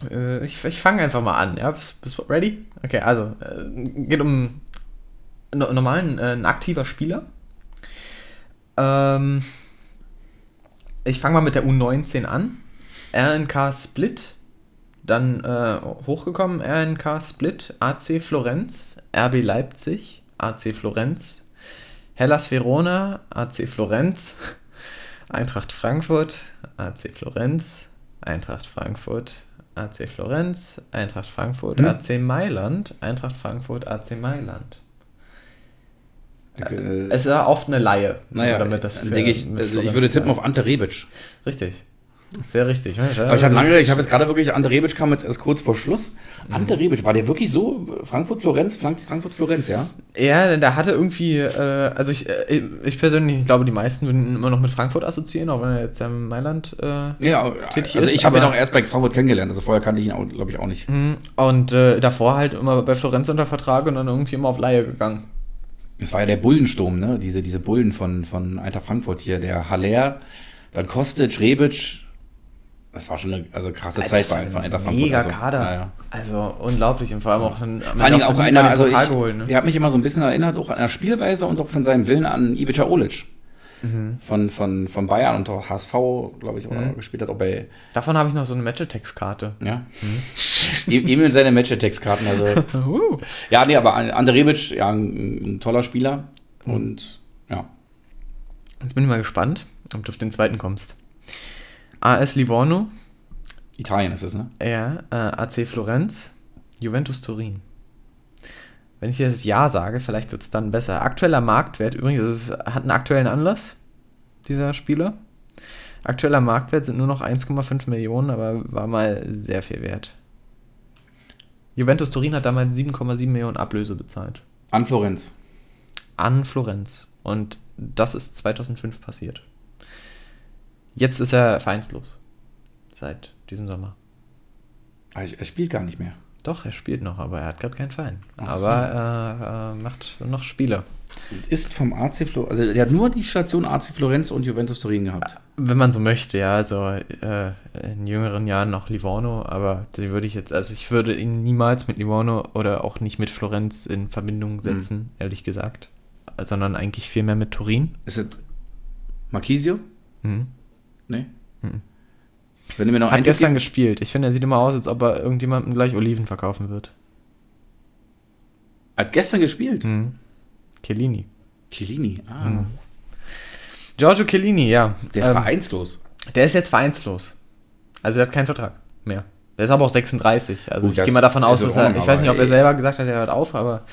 äh, ich ich fange einfach mal an. Ja? Bist, bist ready? Okay, also, äh, geht um no, normalen, äh, ein aktiver Spieler. Ähm, ich fange mal mit der U19 an. RNK Split. Dann äh, hochgekommen, RNK Split, AC Florenz, RB Leipzig, AC Florenz, Hellas Verona, AC Florenz, Eintracht Frankfurt, AC Florenz, Eintracht Frankfurt, AC Florenz, Eintracht Frankfurt, hm? AC Mailand, Eintracht Frankfurt, AC Mailand. Äh, es ist oft eine Laie. Naja, damit das denke ich, also ich würde tippen auf Ante Rebic. Richtig. Sehr richtig. Mensch, Aber ich habe lange, ich habe jetzt gerade wirklich, Ante Rebic kam jetzt erst kurz vor Schluss. Mhm. Ante Rebic, war der wirklich so Frankfurt-Florenz, Frankfurt-Florenz, ja? Ja, der hatte irgendwie, äh, also ich, äh, ich persönlich, ich glaube, die meisten würden immer noch mit Frankfurt assoziieren, auch wenn er jetzt in Mailand äh, ja, tätig also ist. ich habe ihn auch erst bei Frankfurt kennengelernt, also vorher kannte ich ihn, glaube ich, auch nicht. Mhm. Und äh, davor halt immer bei Florenz unter Vertrag und dann irgendwie immer auf Laie gegangen. Das war ja der Bullensturm, ne? Diese, diese Bullen von, von Eintracht Frankfurt hier, der Haller, dann Kostic, Rebic, das war schon eine also krasse Alter, Zeit bei von Eintracht Frankfurt. Mega also, Kader. Ja. Also unglaublich und vor allem auch ein, vor allem auch einer, also ich, geholt, ne? der hat mich immer so ein bisschen erinnert, auch an der Spielweise und auch von seinem Willen an Ivica Olic. mhm. von, von, von Bayern und auch HSV, glaube ich, mhm. gespielt hat. Auch bei Davon habe ich noch so eine Matchetex-Karte. Ja. Mhm. Eben in seine Matchetex-Karten. Also. uh. Ja, nee, aber Ande Rebic, ja, ein, ein toller Spieler. Mhm. Und ja. Jetzt bin ich mal gespannt, ob du auf den zweiten kommst. AS Livorno. Italien ist es, ne? Ja, äh, AC Florenz, Juventus Turin. Wenn ich jetzt Ja sage, vielleicht wird es dann besser. Aktueller Marktwert, übrigens, es hat einen aktuellen Anlass, dieser Spieler. Aktueller Marktwert sind nur noch 1,5 Millionen, aber war mal sehr viel wert. Juventus Turin hat damals 7,7 Millionen Ablöse bezahlt. An Florenz. An Florenz. Und das ist 2005 passiert. Jetzt ist er vereinslos. Seit diesem Sommer. Ah, er spielt gar nicht mehr. Doch, er spielt noch, aber er hat gerade keinen Verein. Ach aber er äh, macht noch Spiele. Und ist vom AC Florenz, also er hat nur die Station AC Florenz und Juventus Turin gehabt. Wenn man so möchte, ja. Also äh, in jüngeren Jahren noch Livorno, aber die würde ich jetzt, also ich würde ihn niemals mit Livorno oder auch nicht mit Florenz in Verbindung mhm. setzen, mhm. ehrlich gesagt. Sondern eigentlich viel mehr mit Turin. Ist es Marquisio? Mhm. Nee. Mhm. Wenn du mir noch Hat gestern gespielt. Ich finde, er sieht immer aus, als ob er irgendjemandem gleich Oliven verkaufen wird. Hat gestern gespielt? Mhm. Chiellini. Chiellini, ah. Mhm. Giorgio Chiellini, ja. Der ist ähm, vereinslos. Der ist jetzt vereinslos. Also der hat keinen Vertrag mehr. Der ist aber auch 36. Also oh, ich gehe mal davon aus, dass er. Ich weiß nicht, ob er selber gesagt hat, er hört auf, aber.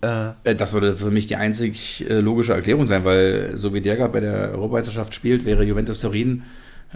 Äh, das würde für mich die einzig äh, logische Erklärung sein, weil so wie der gerade bei der Europameisterschaft spielt, wäre Juventus Turin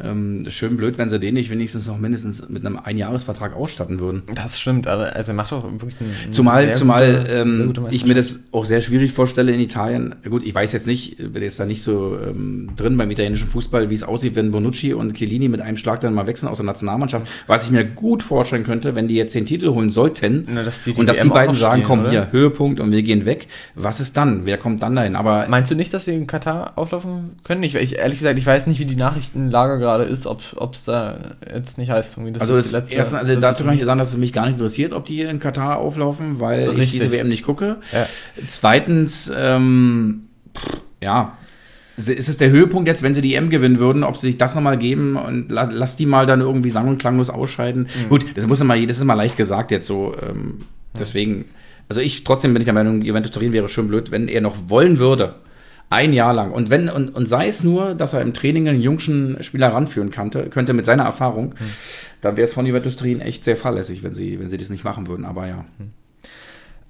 ähm, schön blöd, wenn sie den nicht wenigstens noch mindestens mit einem Einjahresvertrag ausstatten würden. Das stimmt, aber also er macht doch wirklich einen. Zumal, zumal gute, ähm, ich mir das auch sehr schwierig vorstelle in Italien. Gut, ich weiß jetzt nicht, bin jetzt da nicht so ähm, drin beim italienischen Fußball, wie es aussieht, wenn Bonucci und Chiellini mit einem Schlag dann mal wechseln aus der Nationalmannschaft. Was ich mir gut vorstellen könnte, wenn die jetzt den Titel holen sollten Na, dass und dass die beiden sagen, komm oder? hier, Höhepunkt und wir gehen weg. Was ist dann? Wer kommt dann dahin? Aber Meinst du nicht, dass sie in Katar auflaufen können? Ich, ich ehrlich gesagt, ich weiß nicht, wie die Nachrichtenlage gerade ist, ob es da jetzt nicht heißt, irgendwie das Also, das letzte, ersten, also dazu kann ich sagen, dass es mich gar nicht interessiert, ob die in Katar auflaufen, weil Richtig. ich diese WM nicht gucke. Ja. Zweitens, ähm, ja, ist es der Höhepunkt jetzt, wenn sie die EM gewinnen würden, ob sie sich das nochmal geben und la lass die mal dann irgendwie sang- und klanglos ausscheiden. Mhm. Gut, das muss immer, das ist immer leicht gesagt jetzt so. Ähm, deswegen, also ich trotzdem bin ich der Meinung, Juventus Turin wäre schön blöd, wenn er noch wollen würde ein Jahr lang. Und wenn, und, und sei es nur, dass er im Training einen jungen Spieler ranführen könnte, könnte mit seiner Erfahrung, mhm. dann wäre es von Juventus Turin echt sehr fahrlässig, wenn sie, wenn sie das nicht machen würden. Aber ja. Mhm.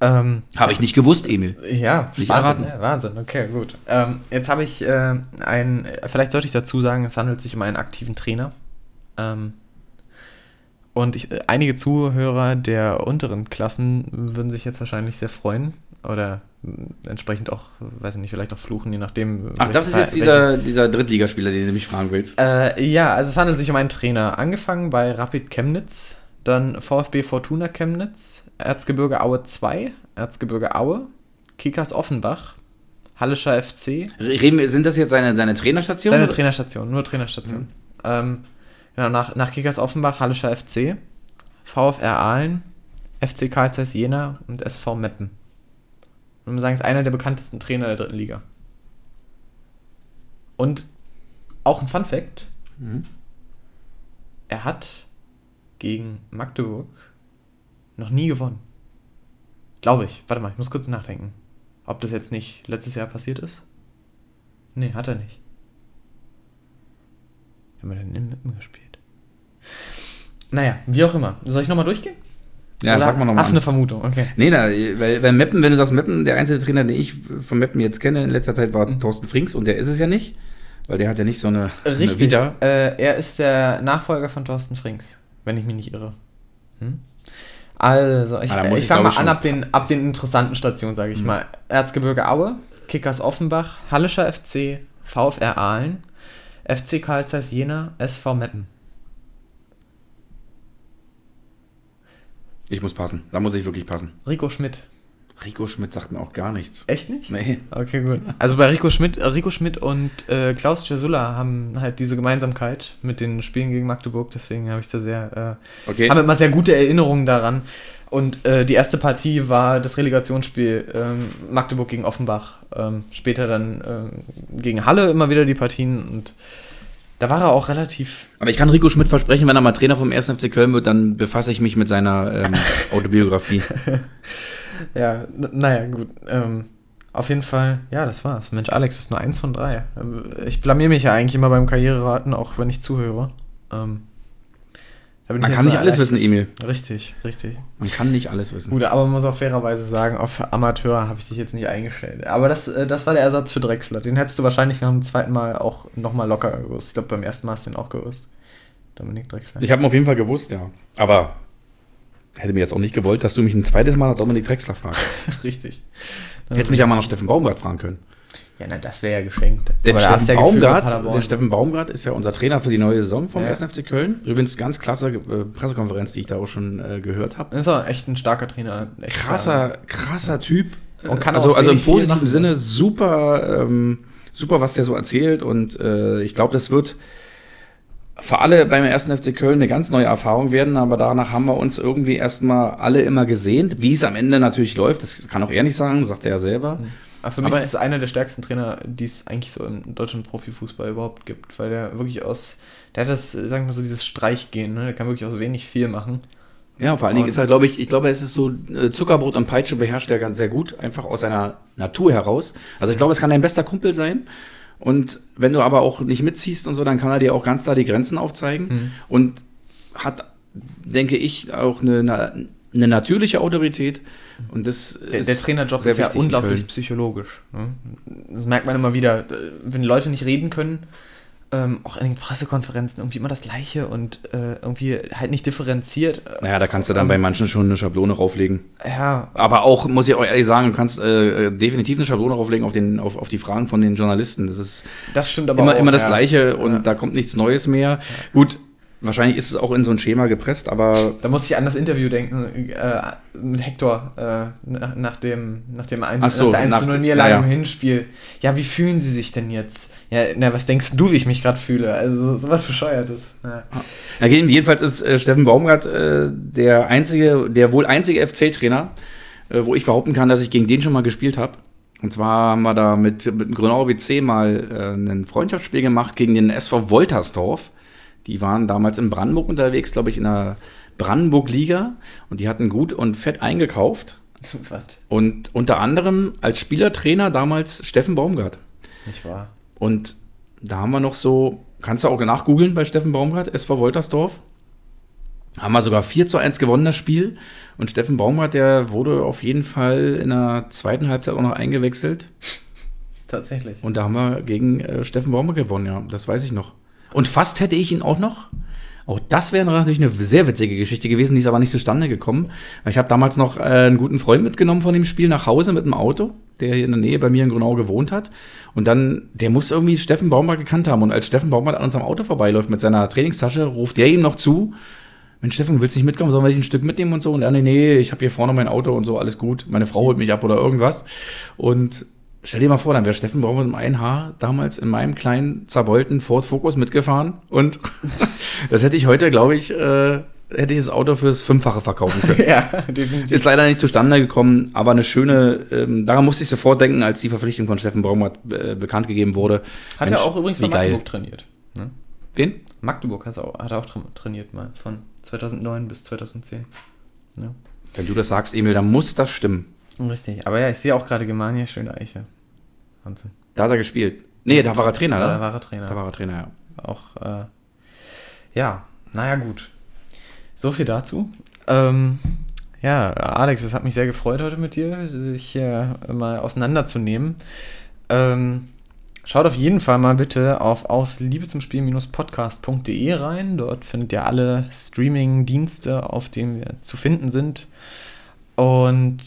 Ähm, habe ich nicht gewusst, Emil. Ja, nicht Wahnsinn, ja, Wahnsinn, okay, gut. Ähm, jetzt habe ich äh, einen, vielleicht sollte ich dazu sagen, es handelt sich um einen aktiven Trainer. Ähm, und ich, einige Zuhörer der unteren Klassen würden sich jetzt wahrscheinlich sehr freuen oder entsprechend auch, weiß ich nicht, vielleicht auch fluchen, je nachdem. Ach, das ist jetzt dieser, dieser Drittligaspieler, den du mich fragen willst. Äh, ja, also es handelt sich um einen Trainer. Angefangen bei Rapid Chemnitz, dann VfB Fortuna Chemnitz, Erzgebirge Aue 2, Erzgebirge Aue, Kickers Offenbach, Hallischer FC. Reden wir, sind das jetzt seine, seine Trainerstation? Seine Trainerstation, nur Trainerstation. Mhm. Ähm, genau, nach, nach Kickers Offenbach, Hallischer FC, VfR Aalen, FC Karl Zeiss Jena und SV Meppen. Und man sagen, ist einer der bekanntesten Trainer der dritten Liga. Und auch ein Fun Fact: mhm. Er hat gegen Magdeburg noch nie gewonnen. Glaube ich. Warte mal, ich muss kurz nachdenken. Ob das jetzt nicht letztes Jahr passiert ist? Nee, hat er nicht. Haben wir denn in Mippen gespielt? Naja, wie auch immer. Soll ich nochmal durchgehen? Ja, Oder sag mal nochmal. Hast du eine Vermutung, okay. Nee, na, weil, weil Meppen, wenn du sagst Meppen, der einzige Trainer, den ich von Meppen jetzt kenne in letzter Zeit, war mhm. Thorsten Frings und der ist es ja nicht, weil der hat ja nicht so eine, Richtig. So eine äh, er ist der Nachfolger von Thorsten Frings, wenn ich mich nicht irre. Hm? Also, ich, ah, ich, ich fange mal an ab den, ab den interessanten Stationen, sage ich mhm. mal. Erzgebirge Aue, Kickers Offenbach, Hallischer FC, VfR Aalen, FC Karl Zeiss Jena, SV Meppen. Ich muss passen. Da muss ich wirklich passen. Rico Schmidt. Rico Schmidt sagt mir auch gar nichts. Echt nicht? Nee. Okay, gut. Also bei Rico Schmidt, Rico Schmidt und äh, Klaus Cesula haben halt diese Gemeinsamkeit mit den Spielen gegen Magdeburg, deswegen habe ich da sehr, äh, okay. habe immer sehr gute Erinnerungen daran. Und äh, die erste Partie war das Relegationsspiel ähm, Magdeburg gegen Offenbach. Ähm, später dann ähm, gegen Halle immer wieder die Partien und da war er auch relativ. Aber ich kann Rico Schmidt versprechen, wenn er mal Trainer vom 1. FC Köln wird, dann befasse ich mich mit seiner ähm, Autobiografie. ja, naja, gut. Ähm, auf jeden Fall, ja, das war's. Mensch, Alex, das ist nur eins von drei. Ich blamier mich ja eigentlich immer beim Karriereraten, auch wenn ich zuhöre. Ähm, man kann nicht alles wissen, Emil. Richtig, richtig. Man kann nicht alles wissen. Gut, aber man muss auch fairerweise sagen, auf Amateur habe ich dich jetzt nicht eingestellt. Aber das, äh, das war der Ersatz für Drexler. Den hättest du wahrscheinlich nach dem zweiten Mal auch nochmal locker gewusst. Ich glaube, beim ersten Mal hast du den auch gewusst. Dominik Drexler. Ich habe ihn auf jeden Fall gewusst, ja. Aber hätte mir jetzt auch nicht gewollt, dass du mich ein zweites Mal nach Dominik Drexler fragst. richtig. Hättest mich ja mal nach Steffen Baumgart fragen können. Ja, na, das wäre ja geschenkt. Der Steffen, ja Baumgart, der Steffen Baumgart ist ja unser Trainer für die neue Saison vom ja. 1. FC Köln. Übrigens ganz klasse äh, Pressekonferenz, die ich da auch schon äh, gehört habe. Ist auch echt ein starker Trainer. krasser, krasser Typ. Und kann also, also im positiven Sinne super, ähm, super, was der so erzählt. Und äh, ich glaube, das wird für alle beim 1. FC Köln eine ganz neue Erfahrung werden, aber danach haben wir uns irgendwie erstmal alle immer gesehen. Wie es am Ende natürlich läuft, das kann auch er nicht sagen, sagt er ja selber. Mhm. Aber für mich aber ist es einer der stärksten Trainer, die es eigentlich so im deutschen Profifußball überhaupt gibt, weil der wirklich aus, der hat das, sagen wir so, dieses Streichgehen, ne? der kann wirklich aus wenig viel machen. Ja, vor allen Dingen ist er, glaube ich, ich glaube, es ist so, äh, Zuckerbrot und Peitsche beherrscht er ganz sehr gut, einfach aus seiner Natur heraus. Also ich glaube, es kann dein bester Kumpel sein. Und wenn du aber auch nicht mitziehst und so, dann kann er dir auch ganz klar die Grenzen aufzeigen. Mhm. Und hat, denke ich, auch eine eine natürliche Autorität. Und das der, der Trainerjob ist ja unglaublich psychologisch. Ne? Das merkt man immer wieder. Wenn Leute nicht reden können, ähm, auch in den Pressekonferenzen irgendwie immer das Gleiche und äh, irgendwie halt nicht differenziert. Naja, da kannst du dann ähm, bei manchen schon eine Schablone rauflegen. Ja. Aber auch, muss ich auch ehrlich sagen, du kannst äh, definitiv eine Schablone rauflegen auf, den, auf, auf die Fragen von den Journalisten. Das ist das stimmt aber immer, auch, immer das ja. Gleiche und ja. da kommt nichts Neues mehr. Ja. Gut, Wahrscheinlich ist es auch in so ein Schema gepresst, aber. Da muss ich an das Interview denken äh, mit Hector äh, nach dem, nach dem ein, so, nach der 1 Niederlage ja, ja. im Hinspiel. Ja, wie fühlen Sie sich denn jetzt? Ja, na, was denkst du, wie ich mich gerade fühle? Also sowas Bescheuertes. Ja. ja, jedenfalls ist äh, Steffen Baumgart äh, der einzige, der wohl einzige FC-Trainer, äh, wo ich behaupten kann, dass ich gegen den schon mal gespielt habe. Und zwar haben wir da mit, mit dem Grünauer BC mal äh, ein Freundschaftsspiel gemacht gegen den SV Woltersdorf. Die waren damals in Brandenburg unterwegs, glaube ich, in der Brandenburg-Liga und die hatten gut und fett eingekauft. Was? Und unter anderem als Spielertrainer damals Steffen Baumgart. Nicht wahr? Und da haben wir noch so, kannst du auch nachgoogeln bei Steffen Baumgart, SV Woltersdorf. Haben wir sogar 4 zu 1 gewonnen, das Spiel. Und Steffen Baumgart, der wurde auf jeden Fall in der zweiten Halbzeit auch noch eingewechselt. Tatsächlich. Und da haben wir gegen äh, Steffen Baumgart gewonnen, ja. Das weiß ich noch. Und fast hätte ich ihn auch noch. Auch das wäre natürlich eine sehr witzige Geschichte gewesen, die ist aber nicht zustande gekommen. Ich habe damals noch äh, einen guten Freund mitgenommen von dem Spiel nach Hause mit dem Auto, der hier in der Nähe bei mir in Grünau gewohnt hat. Und dann, der muss irgendwie Steffen Baumgart gekannt haben. Und als Steffen Baumgart an unserem Auto vorbeiläuft mit seiner Trainingstasche, ruft der ihm noch zu, Mensch, Steffen, willst du nicht mitkommen? Sollen wir dich ein Stück mitnehmen und so? Und er, nee, nee, ich habe hier vorne mein Auto und so, alles gut. Meine Frau holt mich ab oder irgendwas. Und Stell dir mal vor, dann wäre Steffen Baum mit dem einen Haar damals in meinem kleinen, zerbeulten Ford Focus mitgefahren und das hätte ich heute, glaube ich, äh, hätte ich das Auto fürs Fünffache verkaufen können. ja, definitiv. Ist leider nicht zustande gekommen, aber eine schöne, ähm, daran musste ich sofort denken, als die Verpflichtung von Steffen Baumgart äh, bekannt gegeben wurde. Hat Mensch, er auch übrigens bei Magdeburg trainiert. Ne? Wen? Magdeburg hat er auch, hat er auch trainiert mal, von 2009 bis 2010. Ja. Wenn du das sagst, Emil, dann muss das stimmen. Richtig, aber ja, ich sehe auch gerade Germania, schöne Eiche. Wahnsinn. Da hat er gespielt. Nee, da war er Trainer, da, ne? Da war er Trainer. Da war er Trainer, ja. Auch, äh, ja, naja, gut. So viel dazu. Ähm, ja, Alex, es hat mich sehr gefreut heute mit dir, sich äh, mal auseinanderzunehmen. Ähm, schaut auf jeden Fall mal bitte auf aus Liebe zum Spiel-podcast.de rein. Dort findet ihr alle Streaming-Dienste, auf denen wir zu finden sind. Und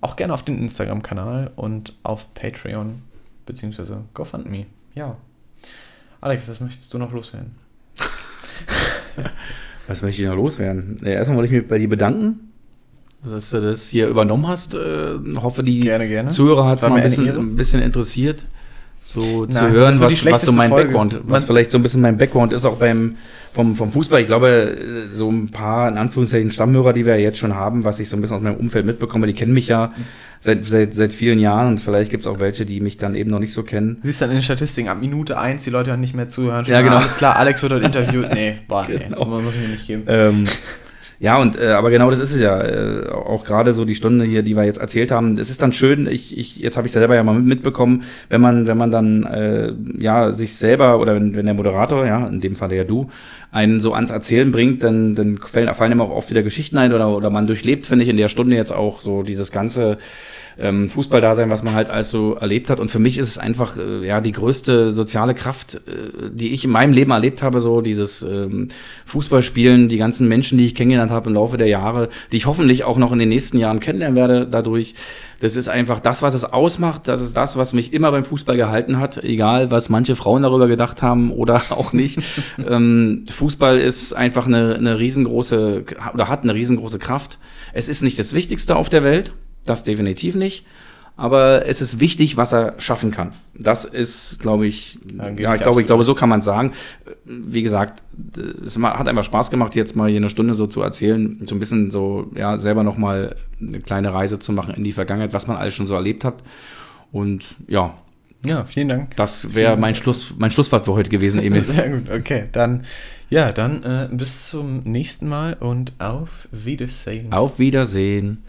auch gerne auf den Instagram-Kanal und auf Patreon bzw. GoFundMe. Ja. Alex, was möchtest du noch loswerden? was möchte ich noch loswerden? Erstmal wollte ich mich bei dir bedanken. dass du das hier übernommen hast. Äh, hoffe, die gerne, gerne. Zuhörer hat es mal ein bisschen, ein bisschen interessiert so Nein, zu hören, was, was so mein Folge. Background, was Man, vielleicht so ein bisschen mein Background ist, auch beim vom, vom Fußball. Ich glaube, so ein paar, in Anführungszeichen, Stammhörer, die wir jetzt schon haben, was ich so ein bisschen aus meinem Umfeld mitbekomme, die kennen mich ja seit, seit, seit vielen Jahren und vielleicht gibt es auch welche, die mich dann eben noch nicht so kennen. Siehst dann in den Statistiken, ab Minute 1 die Leute hören nicht mehr zuhören. Ja, genau. Alles klar, Alex wird heute interviewt. Nee, boah, genau. nee, muss ich mir nicht geben. Ähm, ja, und äh, aber genau das ist es ja. Äh, auch gerade so die Stunde hier, die wir jetzt erzählt haben. Es ist dann schön, ich, ich, jetzt habe ich selber ja mal mitbekommen, wenn man, wenn man dann äh, ja sich selber oder wenn, wenn der Moderator, ja, in dem Fall ja du, einen so ans Erzählen bringt, dann, dann fallen, fallen immer auch oft wieder Geschichten ein oder, oder man durchlebt, finde ich, in der Stunde jetzt auch so dieses ganze ähm, Fußballdasein, was man halt also erlebt hat. Und für mich ist es einfach äh, ja die größte soziale Kraft, äh, die ich in meinem Leben erlebt habe, so dieses ähm, Fußballspielen, die ganzen Menschen, die ich kennengelernt habe im Laufe der Jahre, die ich hoffentlich auch noch in den nächsten Jahren kennenlernen werde dadurch. Das ist einfach das, was es ausmacht. Das ist das, was mich immer beim Fußball gehalten hat, egal was manche Frauen darüber gedacht haben oder auch nicht. ähm, Fußball ist einfach eine, eine riesengroße oder hat eine riesengroße Kraft. Es ist nicht das Wichtigste auf der Welt. Das definitiv nicht. Aber es ist wichtig, was er schaffen kann. Das ist, glaube ich, ja, ich glaube, ich glaube, so kann man sagen. Wie gesagt, es hat einfach Spaß gemacht, jetzt mal hier eine Stunde so zu erzählen, so ein bisschen so, ja, selber nochmal eine kleine Reise zu machen in die Vergangenheit, was man alles schon so erlebt hat. Und ja. Ja, vielen Dank. Das wäre mein Schluss, mein Schlusswort für heute gewesen, Emil. Sehr gut, okay. Dann, ja, dann äh, bis zum nächsten Mal und auf Wiedersehen. Auf Wiedersehen.